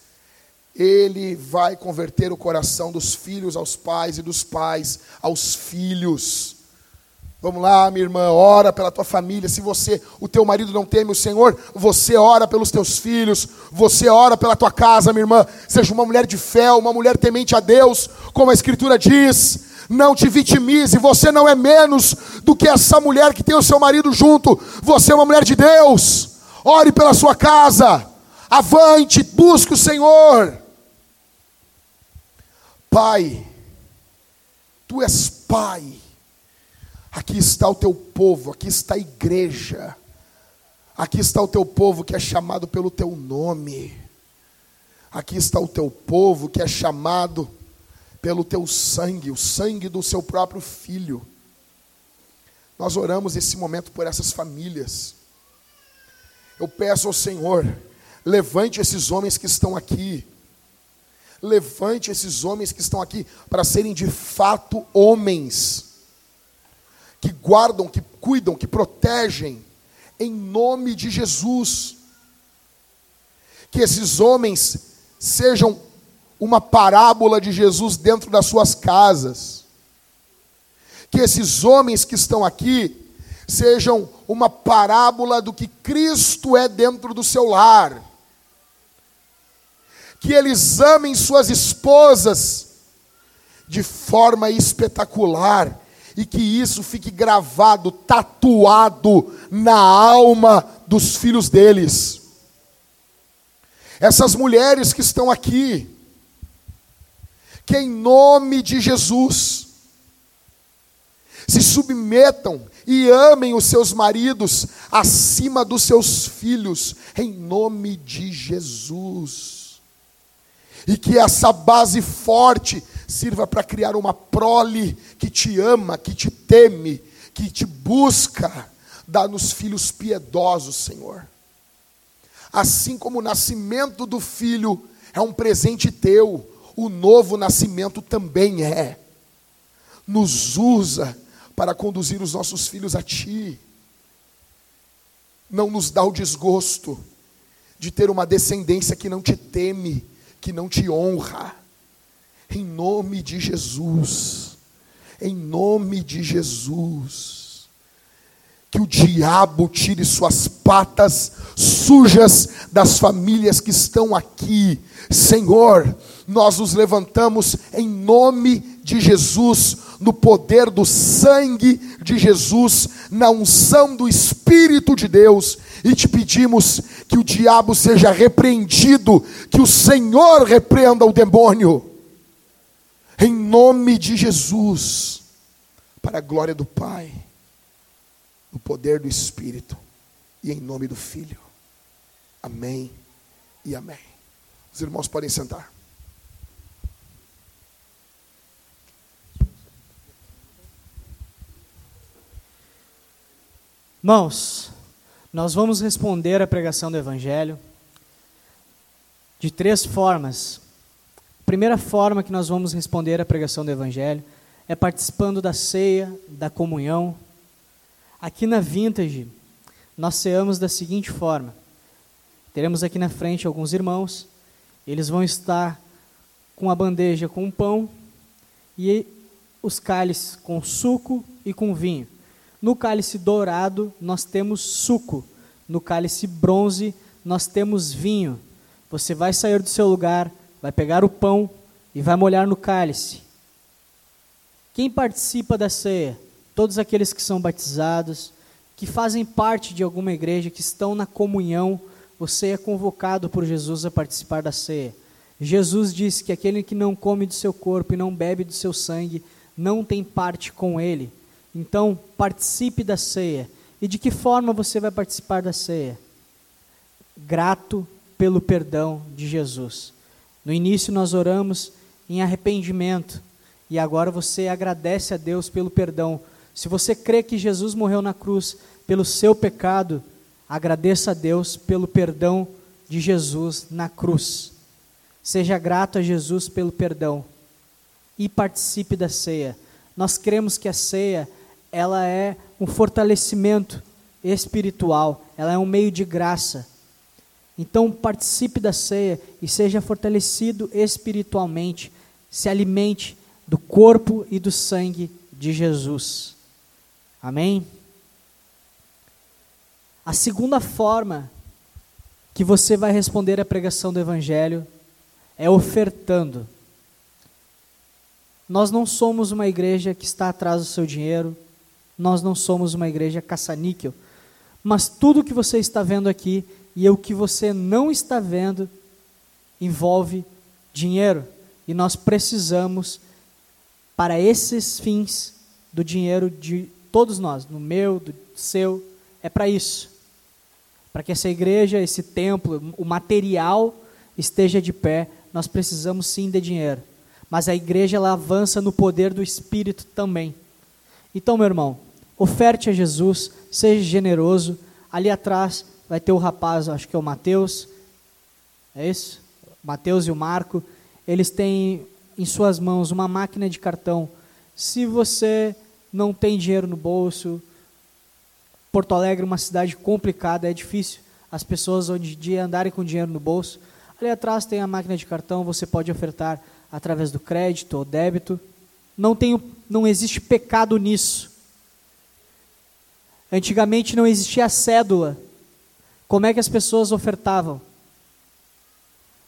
Ele vai converter o coração dos filhos aos pais e dos pais aos filhos. Vamos lá, minha irmã, ora pela tua família. Se você, o teu marido não teme o Senhor, você ora pelos teus filhos, você ora pela tua casa, minha irmã. Seja uma mulher de fé, uma mulher temente a Deus, como a escritura diz. Não te vitimize, você não é menos do que essa mulher que tem o seu marido junto. Você é uma mulher de Deus. Ore pela sua casa. Avante, busque o Senhor. Pai, tu és pai Aqui está o teu povo, aqui está a igreja. Aqui está o teu povo que é chamado pelo teu nome. Aqui está o teu povo que é chamado pelo teu sangue, o sangue do seu próprio filho. Nós oramos esse momento por essas famílias. Eu peço ao Senhor, levante esses homens que estão aqui. Levante esses homens que estão aqui para serem de fato homens que guardam, que cuidam, que protegem, em nome de Jesus. Que esses homens sejam uma parábola de Jesus dentro das suas casas. Que esses homens que estão aqui sejam uma parábola do que Cristo é dentro do seu lar. Que eles amem suas esposas de forma espetacular e que isso fique gravado, tatuado na alma dos filhos deles. Essas mulheres que estão aqui, que em nome de Jesus se submetam e amem os seus maridos acima dos seus filhos, em nome de Jesus. E que essa base forte sirva para criar uma prole que te ama, que te teme, que te busca. Dá-nos filhos piedosos, Senhor. Assim como o nascimento do filho é um presente teu, o novo nascimento também é. Nos usa para conduzir os nossos filhos a Ti. Não nos dá o desgosto de ter uma descendência que não te teme, que não te honra. Em nome de Jesus. Em nome de Jesus. Que o diabo tire suas patas sujas das famílias que estão aqui. Senhor, nós nos levantamos em nome de Jesus, no poder do sangue de Jesus, na unção do Espírito de Deus, e te pedimos que o diabo seja repreendido, que o Senhor repreenda o demônio em nome de Jesus, para a glória do Pai, no poder do Espírito e em nome do Filho. Amém e amém. Os irmãos podem sentar. Irmãos, nós vamos responder à pregação do Evangelho de três formas primeira forma que nós vamos responder à pregação do Evangelho é participando da ceia, da comunhão. Aqui na Vintage, nós ceamos da seguinte forma: teremos aqui na frente alguns irmãos, eles vão estar com a bandeja com pão e os cálices com suco e com vinho. No cálice dourado, nós temos suco, no cálice bronze, nós temos vinho. Você vai sair do seu lugar, vai pegar o pão e vai molhar no cálice. Quem participa da ceia? Todos aqueles que são batizados, que fazem parte de alguma igreja, que estão na comunhão, você é convocado por Jesus a participar da ceia. Jesus disse que aquele que não come do seu corpo e não bebe do seu sangue não tem parte com ele. Então, participe da ceia. E de que forma você vai participar da ceia? Grato pelo perdão de Jesus. No início nós oramos em arrependimento e agora você agradece a Deus pelo perdão. Se você crê que Jesus morreu na cruz pelo seu pecado, agradeça a Deus pelo perdão de Jesus na cruz. Seja grato a Jesus pelo perdão e participe da ceia. Nós cremos que a ceia, ela é um fortalecimento espiritual, ela é um meio de graça então, participe da ceia e seja fortalecido espiritualmente. Se alimente do corpo e do sangue de Jesus. Amém? A segunda forma que você vai responder à pregação do Evangelho é ofertando. Nós não somos uma igreja que está atrás do seu dinheiro, nós não somos uma igreja caça-níquel, mas tudo que você está vendo aqui e o que você não está vendo envolve dinheiro. E nós precisamos, para esses fins, do dinheiro de todos nós, no meu, do seu, é para isso. Para que essa igreja, esse templo, o material esteja de pé, nós precisamos sim de dinheiro. Mas a igreja ela avança no poder do Espírito também. Então, meu irmão, oferte a Jesus, seja generoso. Ali atrás vai ter o rapaz, acho que é o Mateus. É isso? Mateus e o Marco. Eles têm em suas mãos uma máquina de cartão. Se você não tem dinheiro no bolso, Porto Alegre é uma cidade complicada, é difícil as pessoas hoje em dia andarem com dinheiro no bolso. Ali atrás tem a máquina de cartão, você pode ofertar através do crédito ou débito. Não, tem, não existe pecado nisso. Antigamente não existia cédula. Como é que as pessoas ofertavam?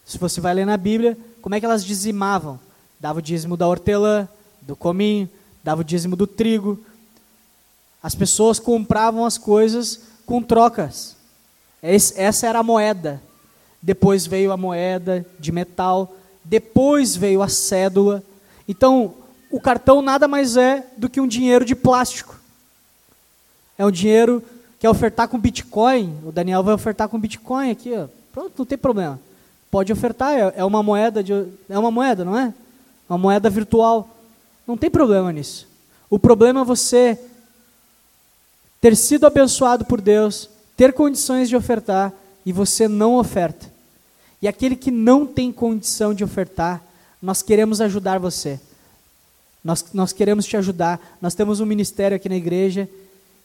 Se você vai ler na Bíblia, como é que elas dizimavam? Dava o dízimo da hortelã, do cominho, dava o dízimo do trigo. As pessoas compravam as coisas com trocas. essa era a moeda. Depois veio a moeda de metal, depois veio a cédula. Então, o cartão nada mais é do que um dinheiro de plástico. É um dinheiro que é ofertar com Bitcoin. O Daniel vai ofertar com Bitcoin aqui, ó. Pronto, não tem problema. Pode ofertar, é, é uma moeda de, é uma moeda, não é? Uma moeda virtual. Não tem problema nisso. O problema é você ter sido abençoado por Deus, ter condições de ofertar e você não oferta. E aquele que não tem condição de ofertar, nós queremos ajudar você. Nós, nós queremos te ajudar. Nós temos um ministério aqui na igreja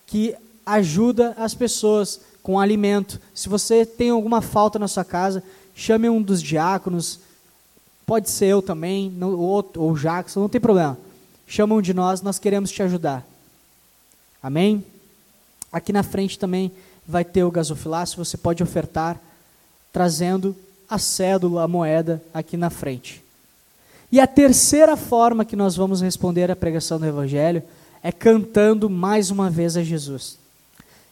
que ajuda as pessoas com alimento. Se você tem alguma falta na sua casa, chame um dos diáconos. Pode ser eu também, ou, ou Jackson, não tem problema. Chama um de nós, nós queremos te ajudar. Amém? Aqui na frente também vai ter o gasofilácio, você pode ofertar trazendo a cédula, a moeda aqui na frente. E a terceira forma que nós vamos responder à pregação do Evangelho é cantando mais uma vez a Jesus.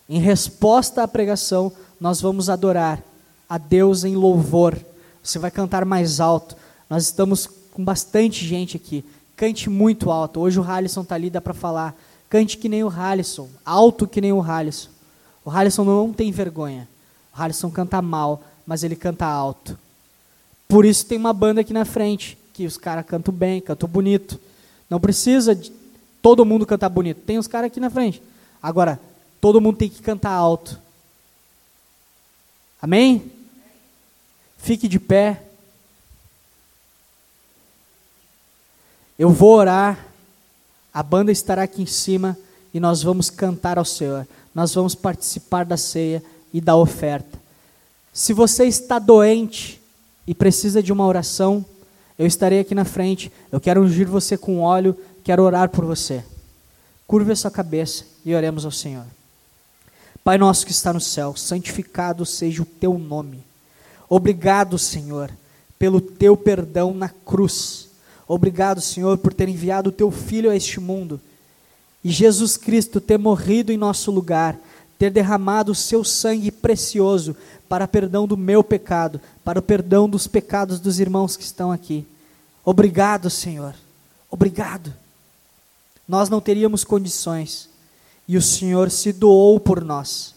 Em resposta à pregação, nós vamos adorar a Deus em louvor. Você vai cantar mais alto. Nós estamos com bastante gente aqui. Cante muito alto. Hoje o Halisson está ali, dá para falar. Cante que nem o Halisson, alto que nem o Halisson. O Halisson não tem vergonha. O Halisson canta mal, mas ele canta alto. Por isso tem uma banda aqui na frente, que os caras cantam bem, cantam bonito. Não precisa de todo mundo cantar bonito. Tem os caras aqui na frente. Agora, todo mundo tem que cantar alto. Amém? Fique de pé. Eu vou orar. A banda estará aqui em cima e nós vamos cantar ao Senhor. Nós vamos participar da ceia e da oferta. Se você está doente e precisa de uma oração, eu estarei aqui na frente. Eu quero ungir você com óleo, quero orar por você. Curve a sua cabeça e oremos ao Senhor. Pai nosso que está no céu, santificado seja o teu nome. Obrigado, Senhor, pelo teu perdão na cruz. Obrigado, Senhor, por ter enviado o teu filho a este mundo e Jesus Cristo ter morrido em nosso lugar, ter derramado o seu sangue precioso para perdão do meu pecado, para o perdão dos pecados dos irmãos que estão aqui. Obrigado, Senhor. Obrigado. Nós não teríamos condições e o Senhor se doou por nós.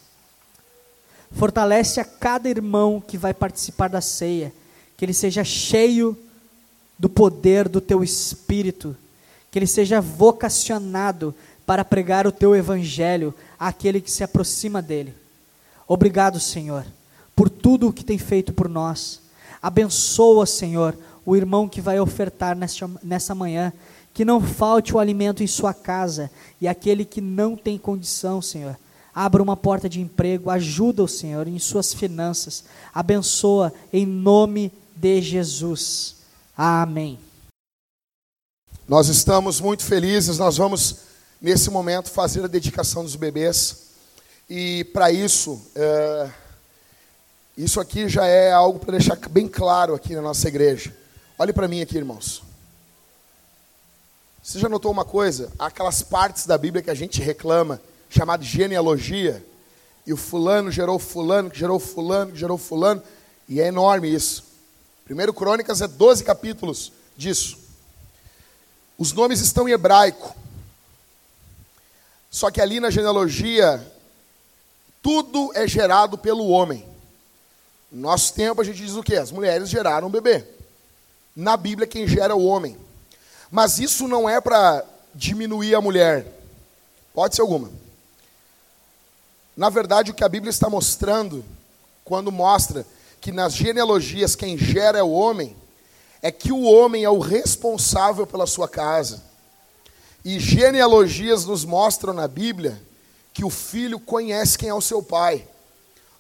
Fortalece a cada irmão que vai participar da ceia, que ele seja cheio do poder do teu espírito, que ele seja vocacionado para pregar o teu evangelho àquele que se aproxima dele. Obrigado, Senhor, por tudo o que tem feito por nós. Abençoa, Senhor, o irmão que vai ofertar nessa, manhã, que não falte o alimento em sua casa, e aquele que não tem condição, Senhor, abra uma porta de emprego, ajuda o Senhor em suas finanças, abençoa em nome de Jesus. Amém. Nós estamos muito felizes, nós vamos nesse momento, fazer a dedicação dos bebês. E para isso, é, isso aqui já é algo para deixar bem claro aqui na nossa igreja. Olhe para mim aqui, irmãos. Você já notou uma coisa? Aquelas partes da Bíblia que a gente reclama, chamada genealogia, e o fulano gerou fulano, que gerou fulano, que gerou fulano, e é enorme isso. Primeiro Crônicas é 12 capítulos disso. Os nomes estão em hebraico. Só que ali na genealogia, tudo é gerado pelo homem. No nosso tempo a gente diz o quê? As mulheres geraram um bebê. Na Bíblia quem gera é o homem. Mas isso não é para diminuir a mulher. Pode ser alguma. Na verdade, o que a Bíblia está mostrando, quando mostra que nas genealogias quem gera é o homem, é que o homem é o responsável pela sua casa. E genealogias nos mostram na Bíblia que o filho conhece quem é o seu pai.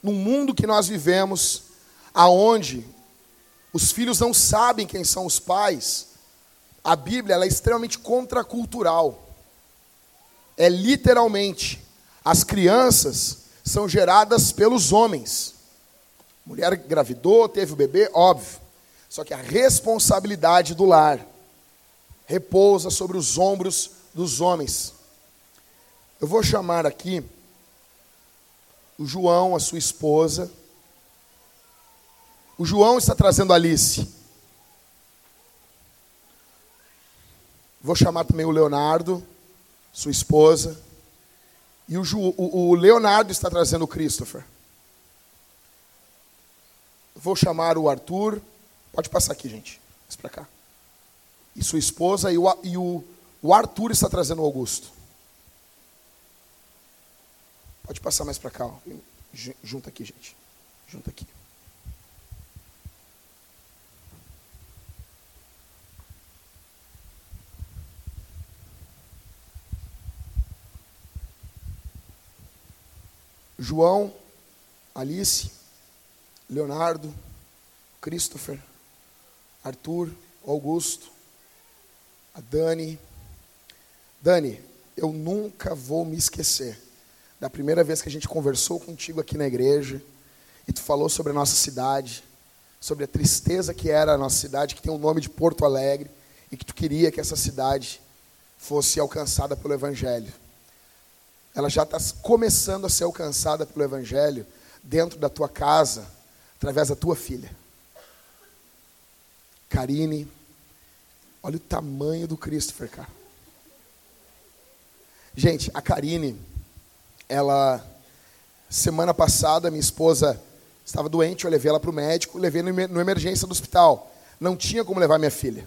No mundo que nós vivemos, aonde os filhos não sabem quem são os pais, a Bíblia é extremamente contracultural. É literalmente, as crianças são geradas pelos homens. Mulher gravidou, teve o bebê, óbvio. Só que a responsabilidade do lar repousa sobre os ombros dos homens. Eu vou chamar aqui o João, a sua esposa. O João está trazendo Alice. Vou chamar também o Leonardo, sua esposa. E o, Ju, o, o Leonardo está trazendo o Christopher. Vou chamar o Arthur. Pode passar aqui, gente. Mais para cá. E sua esposa. E, o, e o, o Arthur está trazendo o Augusto. Pode passar mais para cá. Ó. Junta aqui, gente. Junta aqui. João, Alice, Leonardo, Christopher, Arthur, Augusto, a Dani. Dani, eu nunca vou me esquecer da primeira vez que a gente conversou contigo aqui na igreja e tu falou sobre a nossa cidade, sobre a tristeza que era a nossa cidade, que tem o nome de Porto Alegre, e que tu queria que essa cidade fosse alcançada pelo Evangelho ela já está começando a ser alcançada pelo Evangelho dentro da tua casa, através da tua filha. Karine, olha o tamanho do Christopher, cara. Gente, a Karine, ela, semana passada, minha esposa estava doente, eu levei ela para o médico, levei no, emergência do hospital. Não tinha como levar minha filha.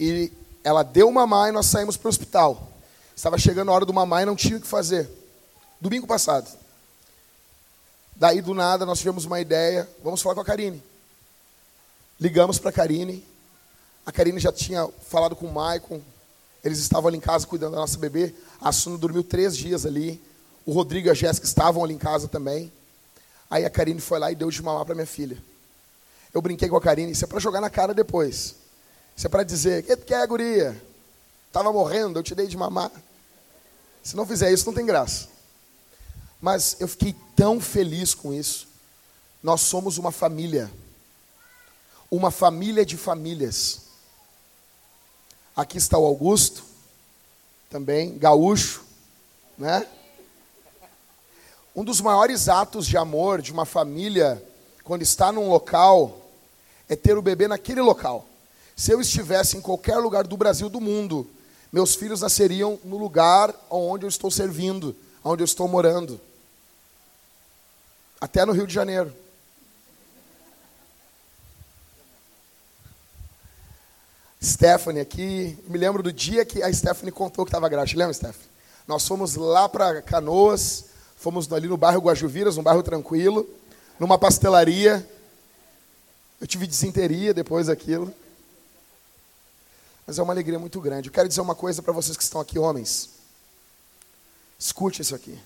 E ela deu má e nós saímos para o hospital. Estava chegando a hora do mamar e não tinha o que fazer. Domingo passado. Daí, do nada, nós tivemos uma ideia. Vamos falar com a Karine. Ligamos para a Karine. A Karine já tinha falado com o Maicon. Eles estavam ali em casa cuidando da nossa bebê. A Suna dormiu três dias ali. O Rodrigo e a Jéssica estavam ali em casa também. Aí a Karine foi lá e deu de mamar para minha filha. Eu brinquei com a Karine. Isso é para jogar na cara depois. Isso é para dizer: que tu quer, guria? Estava morrendo, eu te dei de mamar. Se não fizer isso, não tem graça. Mas eu fiquei tão feliz com isso. Nós somos uma família. Uma família de famílias. Aqui está o Augusto, também, gaúcho, né? Um dos maiores atos de amor de uma família, quando está num local, é ter o bebê naquele local. Se eu estivesse em qualquer lugar do Brasil, do mundo, meus filhos nasceriam no lugar onde eu estou servindo, onde eu estou morando. Até no Rio de Janeiro. Stephanie aqui, me lembro do dia que a Stephanie contou que estava grávida. Lembra, Stephanie? Nós fomos lá para Canoas, fomos ali no bairro Guajuviras, um bairro tranquilo, numa pastelaria. Eu tive desinteria depois daquilo mas é uma alegria muito grande. Eu quero dizer uma coisa para vocês que estão aqui, homens. Escute isso aqui.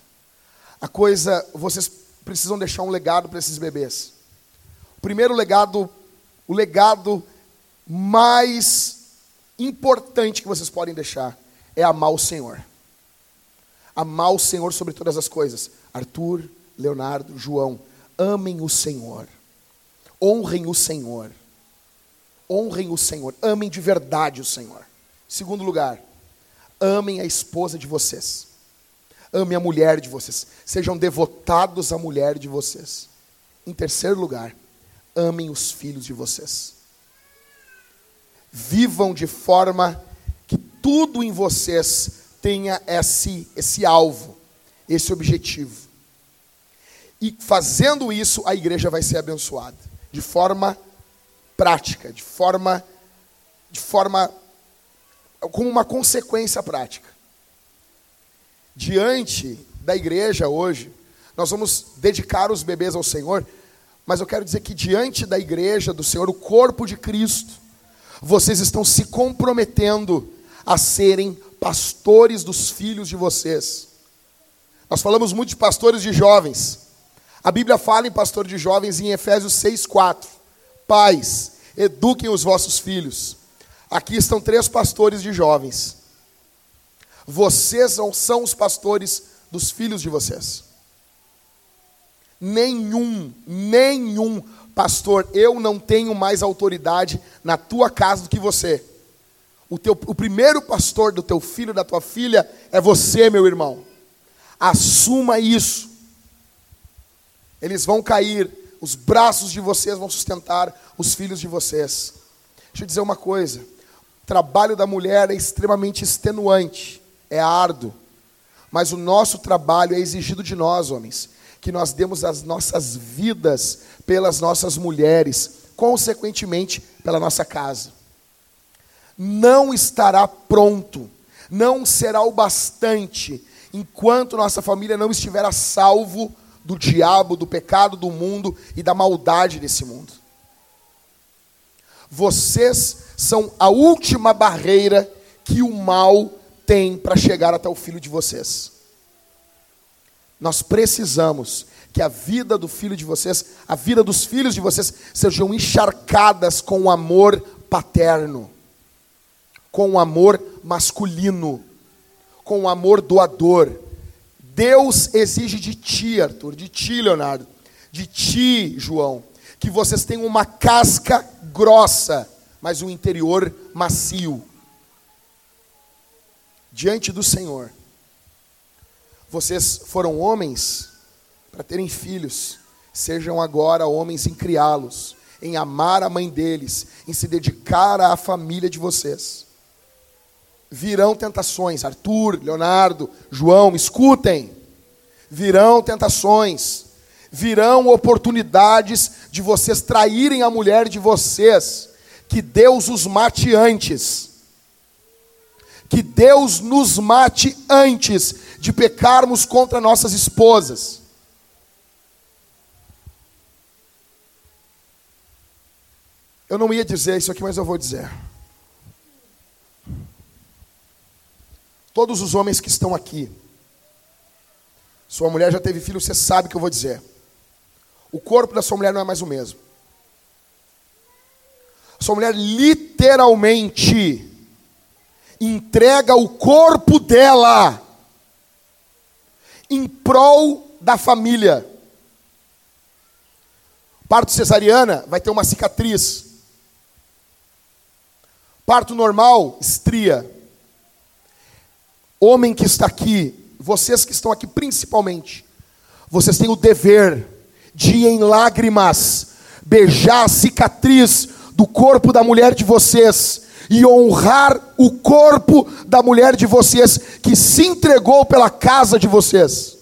A coisa, vocês precisam deixar um legado para esses bebês. O primeiro legado, o legado mais importante que vocês podem deixar é amar o Senhor. Amar o Senhor sobre todas as coisas. Arthur, Leonardo, João, amem o Senhor. Honrem o Senhor. Honrem o Senhor. Amem de verdade o Senhor. Segundo lugar, amem a esposa de vocês. Amem a mulher de vocês. Sejam devotados à mulher de vocês. Em terceiro lugar, amem os filhos de vocês. Vivam de forma que tudo em vocês tenha esse, esse alvo, esse objetivo. E fazendo isso, a igreja vai ser abençoada de forma prática, de forma de forma como uma consequência prática. Diante da igreja hoje, nós vamos dedicar os bebês ao Senhor, mas eu quero dizer que diante da igreja do Senhor, o corpo de Cristo, vocês estão se comprometendo a serem pastores dos filhos de vocês. Nós falamos muito de pastores de jovens. A Bíblia fala em pastor de jovens em Efésios 6:4. Pais, eduquem os vossos filhos. Aqui estão três pastores de jovens. Vocês são, são os pastores dos filhos de vocês. Nenhum, nenhum pastor, eu não tenho mais autoridade na tua casa do que você. O, teu, o primeiro pastor do teu filho, da tua filha, é você, meu irmão. Assuma isso. Eles vão cair, os braços de vocês vão sustentar os filhos de vocês. Deixa eu dizer uma coisa: o trabalho da mulher é extremamente extenuante, é árduo, mas o nosso trabalho é exigido de nós, homens, que nós demos as nossas vidas pelas nossas mulheres, consequentemente pela nossa casa não estará pronto, não será o bastante, enquanto nossa família não estiver a salvo do diabo, do pecado do mundo e da maldade desse mundo. Vocês são a última barreira que o mal tem para chegar até o filho de vocês. Nós precisamos que a vida do filho de vocês, a vida dos filhos de vocês, sejam encharcadas com o amor paterno com o amor masculino, com o amor doador. Deus exige de ti, Arthur, de ti, Leonardo, de ti, João, que vocês tenham uma casca grossa, mas um interior macio. Diante do Senhor. Vocês foram homens para terem filhos, sejam agora homens em criá-los, em amar a mãe deles, em se dedicar à família de vocês virão tentações. Arthur, Leonardo, João, escutem. Virão tentações. Virão oportunidades de vocês traírem a mulher de vocês. Que Deus os mate antes. Que Deus nos mate antes de pecarmos contra nossas esposas. Eu não ia dizer isso aqui, mas eu vou dizer. Todos os homens que estão aqui, sua mulher já teve filho, você sabe o que eu vou dizer. O corpo da sua mulher não é mais o mesmo. Sua mulher literalmente entrega o corpo dela em prol da família. Parto cesariana vai ter uma cicatriz. Parto normal, estria. Homem que está aqui, vocês que estão aqui principalmente, vocês têm o dever de em lágrimas, beijar a cicatriz do corpo da mulher de vocês e honrar o corpo da mulher de vocês que se entregou pela casa de vocês.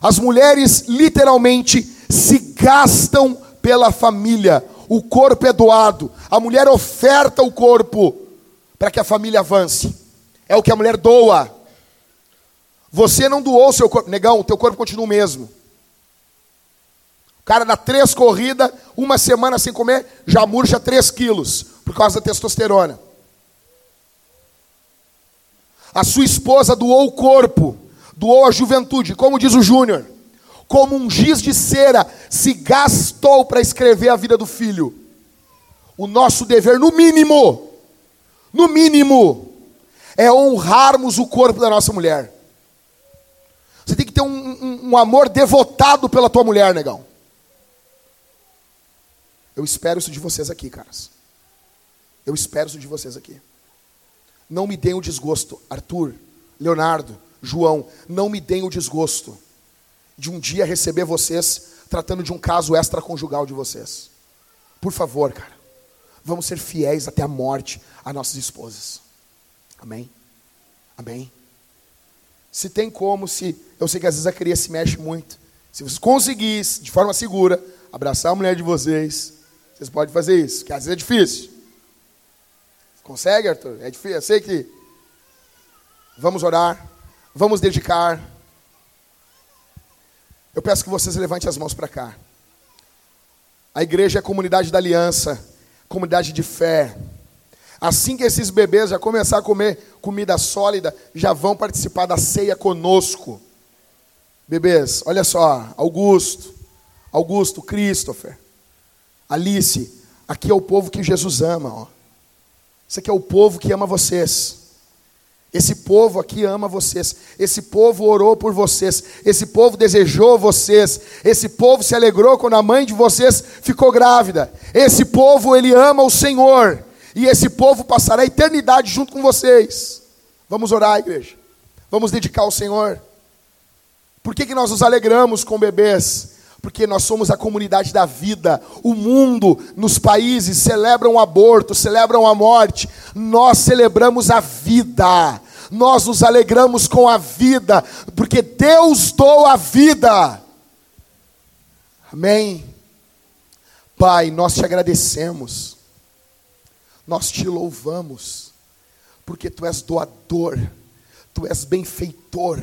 As mulheres literalmente se gastam pela família. O corpo é doado. A mulher oferta o corpo para que a família avance. É o que a mulher doa. Você não doou seu corpo, negão, teu corpo continua o mesmo. Cara dá três corridas, uma semana sem comer, já murcha três quilos, por causa da testosterona. A sua esposa doou o corpo, doou a juventude, como diz o Júnior, como um giz de cera, se gastou para escrever a vida do filho. O nosso dever, no mínimo, no mínimo, é honrarmos o corpo da nossa mulher. Você tem que ter um, um, um amor devotado pela tua mulher, negão. Eu espero isso de vocês aqui, caras. Eu espero isso de vocês aqui. Não me deem o desgosto, Arthur, Leonardo, João, não me deem o desgosto de um dia receber vocês tratando de um caso extraconjugal de vocês. Por favor, cara, vamos ser fiéis até a morte a nossas esposas. Amém? Amém? Se tem como, se eu sei que às vezes a criança se mexe muito, se vocês conseguissem, de forma segura, abraçar a mulher de vocês, vocês podem fazer isso, que às vezes é difícil. Consegue, Arthur? É difícil. Eu sei que. Vamos orar, vamos dedicar. Eu peço que vocês levantem as mãos para cá. A igreja é a comunidade da aliança, comunidade de fé. Assim que esses bebês já começar a comer comida sólida, já vão participar da ceia conosco. Bebês, olha só, Augusto, Augusto, Christopher, Alice, aqui é o povo que Jesus ama, ó. Esse aqui é o povo que ama vocês. Esse povo aqui ama vocês. Esse povo orou por vocês. Esse povo desejou vocês. Esse povo se alegrou quando a mãe de vocês ficou grávida. Esse povo, ele ama o Senhor. E esse povo passará a eternidade junto com vocês. Vamos orar, igreja. Vamos dedicar ao Senhor. Por que, que nós nos alegramos com bebês? Porque nós somos a comunidade da vida. O mundo, nos países, celebram o aborto, celebram a morte. Nós celebramos a vida. Nós nos alegramos com a vida, porque Deus doa a vida. Amém. Pai, nós te agradecemos. Nós te louvamos, porque tu és doador, tu és benfeitor,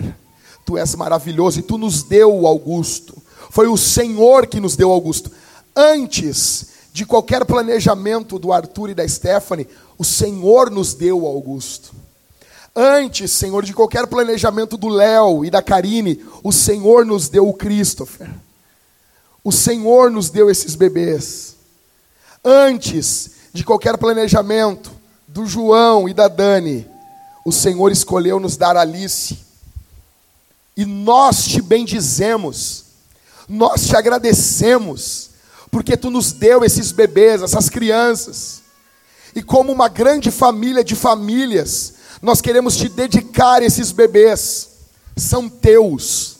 tu és maravilhoso e tu nos deu o Augusto. Foi o Senhor que nos deu Augusto. Antes de qualquer planejamento do Arthur e da Stephanie, o Senhor nos deu Augusto. Antes, Senhor, de qualquer planejamento do Léo e da Karine, o Senhor nos deu o Christopher. O Senhor nos deu esses bebês. Antes de qualquer planejamento do João e da Dani, o Senhor escolheu nos dar Alice. E nós te bendizemos nós te agradecemos, porque tu nos deu esses bebês, essas crianças. E como uma grande família de famílias, nós queremos te dedicar esses bebês. São teus.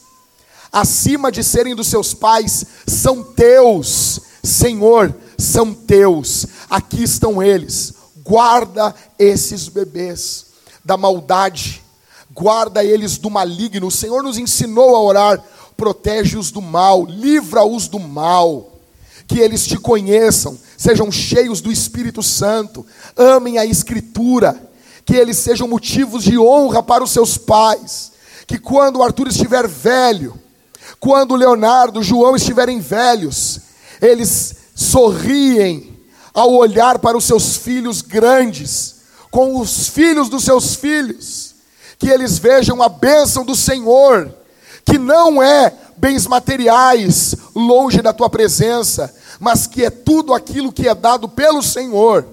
Acima de serem dos seus pais, são teus. Senhor, são teus. Aqui estão eles. Guarda esses bebês da maldade. Guarda eles do maligno. O Senhor nos ensinou a orar protege-os do mal, livra-os do mal. Que eles te conheçam, sejam cheios do Espírito Santo, amem a Escritura, que eles sejam motivos de honra para os seus pais. Que quando o Arthur estiver velho, quando Leonardo, João estiverem velhos, eles sorriem ao olhar para os seus filhos grandes, com os filhos dos seus filhos, que eles vejam a bênção do Senhor que não é bens materiais longe da tua presença, mas que é tudo aquilo que é dado pelo Senhor.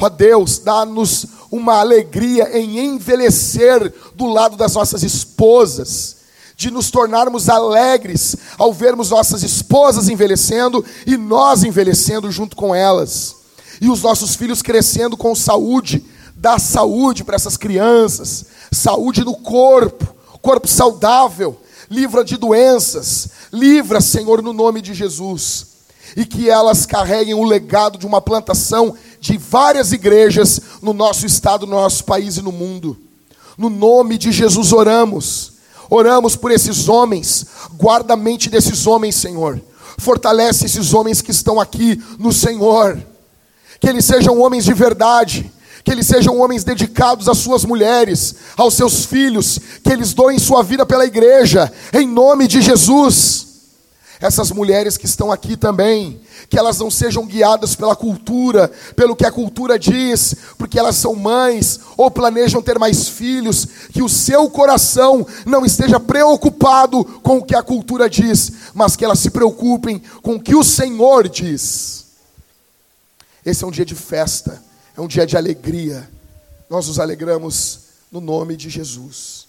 Ó Deus, dá-nos uma alegria em envelhecer do lado das nossas esposas, de nos tornarmos alegres ao vermos nossas esposas envelhecendo e nós envelhecendo junto com elas, e os nossos filhos crescendo com saúde, dá saúde para essas crianças, saúde no corpo, corpo saudável, livra de doenças, livra, Senhor, no nome de Jesus. E que elas carreguem o legado de uma plantação de várias igrejas no nosso estado, no nosso país e no mundo. No nome de Jesus oramos. Oramos por esses homens. Guarda a mente desses homens, Senhor. Fortalece esses homens que estão aqui no Senhor. Que eles sejam homens de verdade que eles sejam homens dedicados às suas mulheres, aos seus filhos, que eles doem sua vida pela igreja, em nome de Jesus. Essas mulheres que estão aqui também, que elas não sejam guiadas pela cultura, pelo que a cultura diz, porque elas são mães ou planejam ter mais filhos, que o seu coração não esteja preocupado com o que a cultura diz, mas que elas se preocupem com o que o Senhor diz. Esse é um dia de festa é um dia de alegria. Nós nos alegramos no nome de Jesus.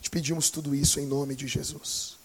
Te pedimos tudo isso em nome de Jesus.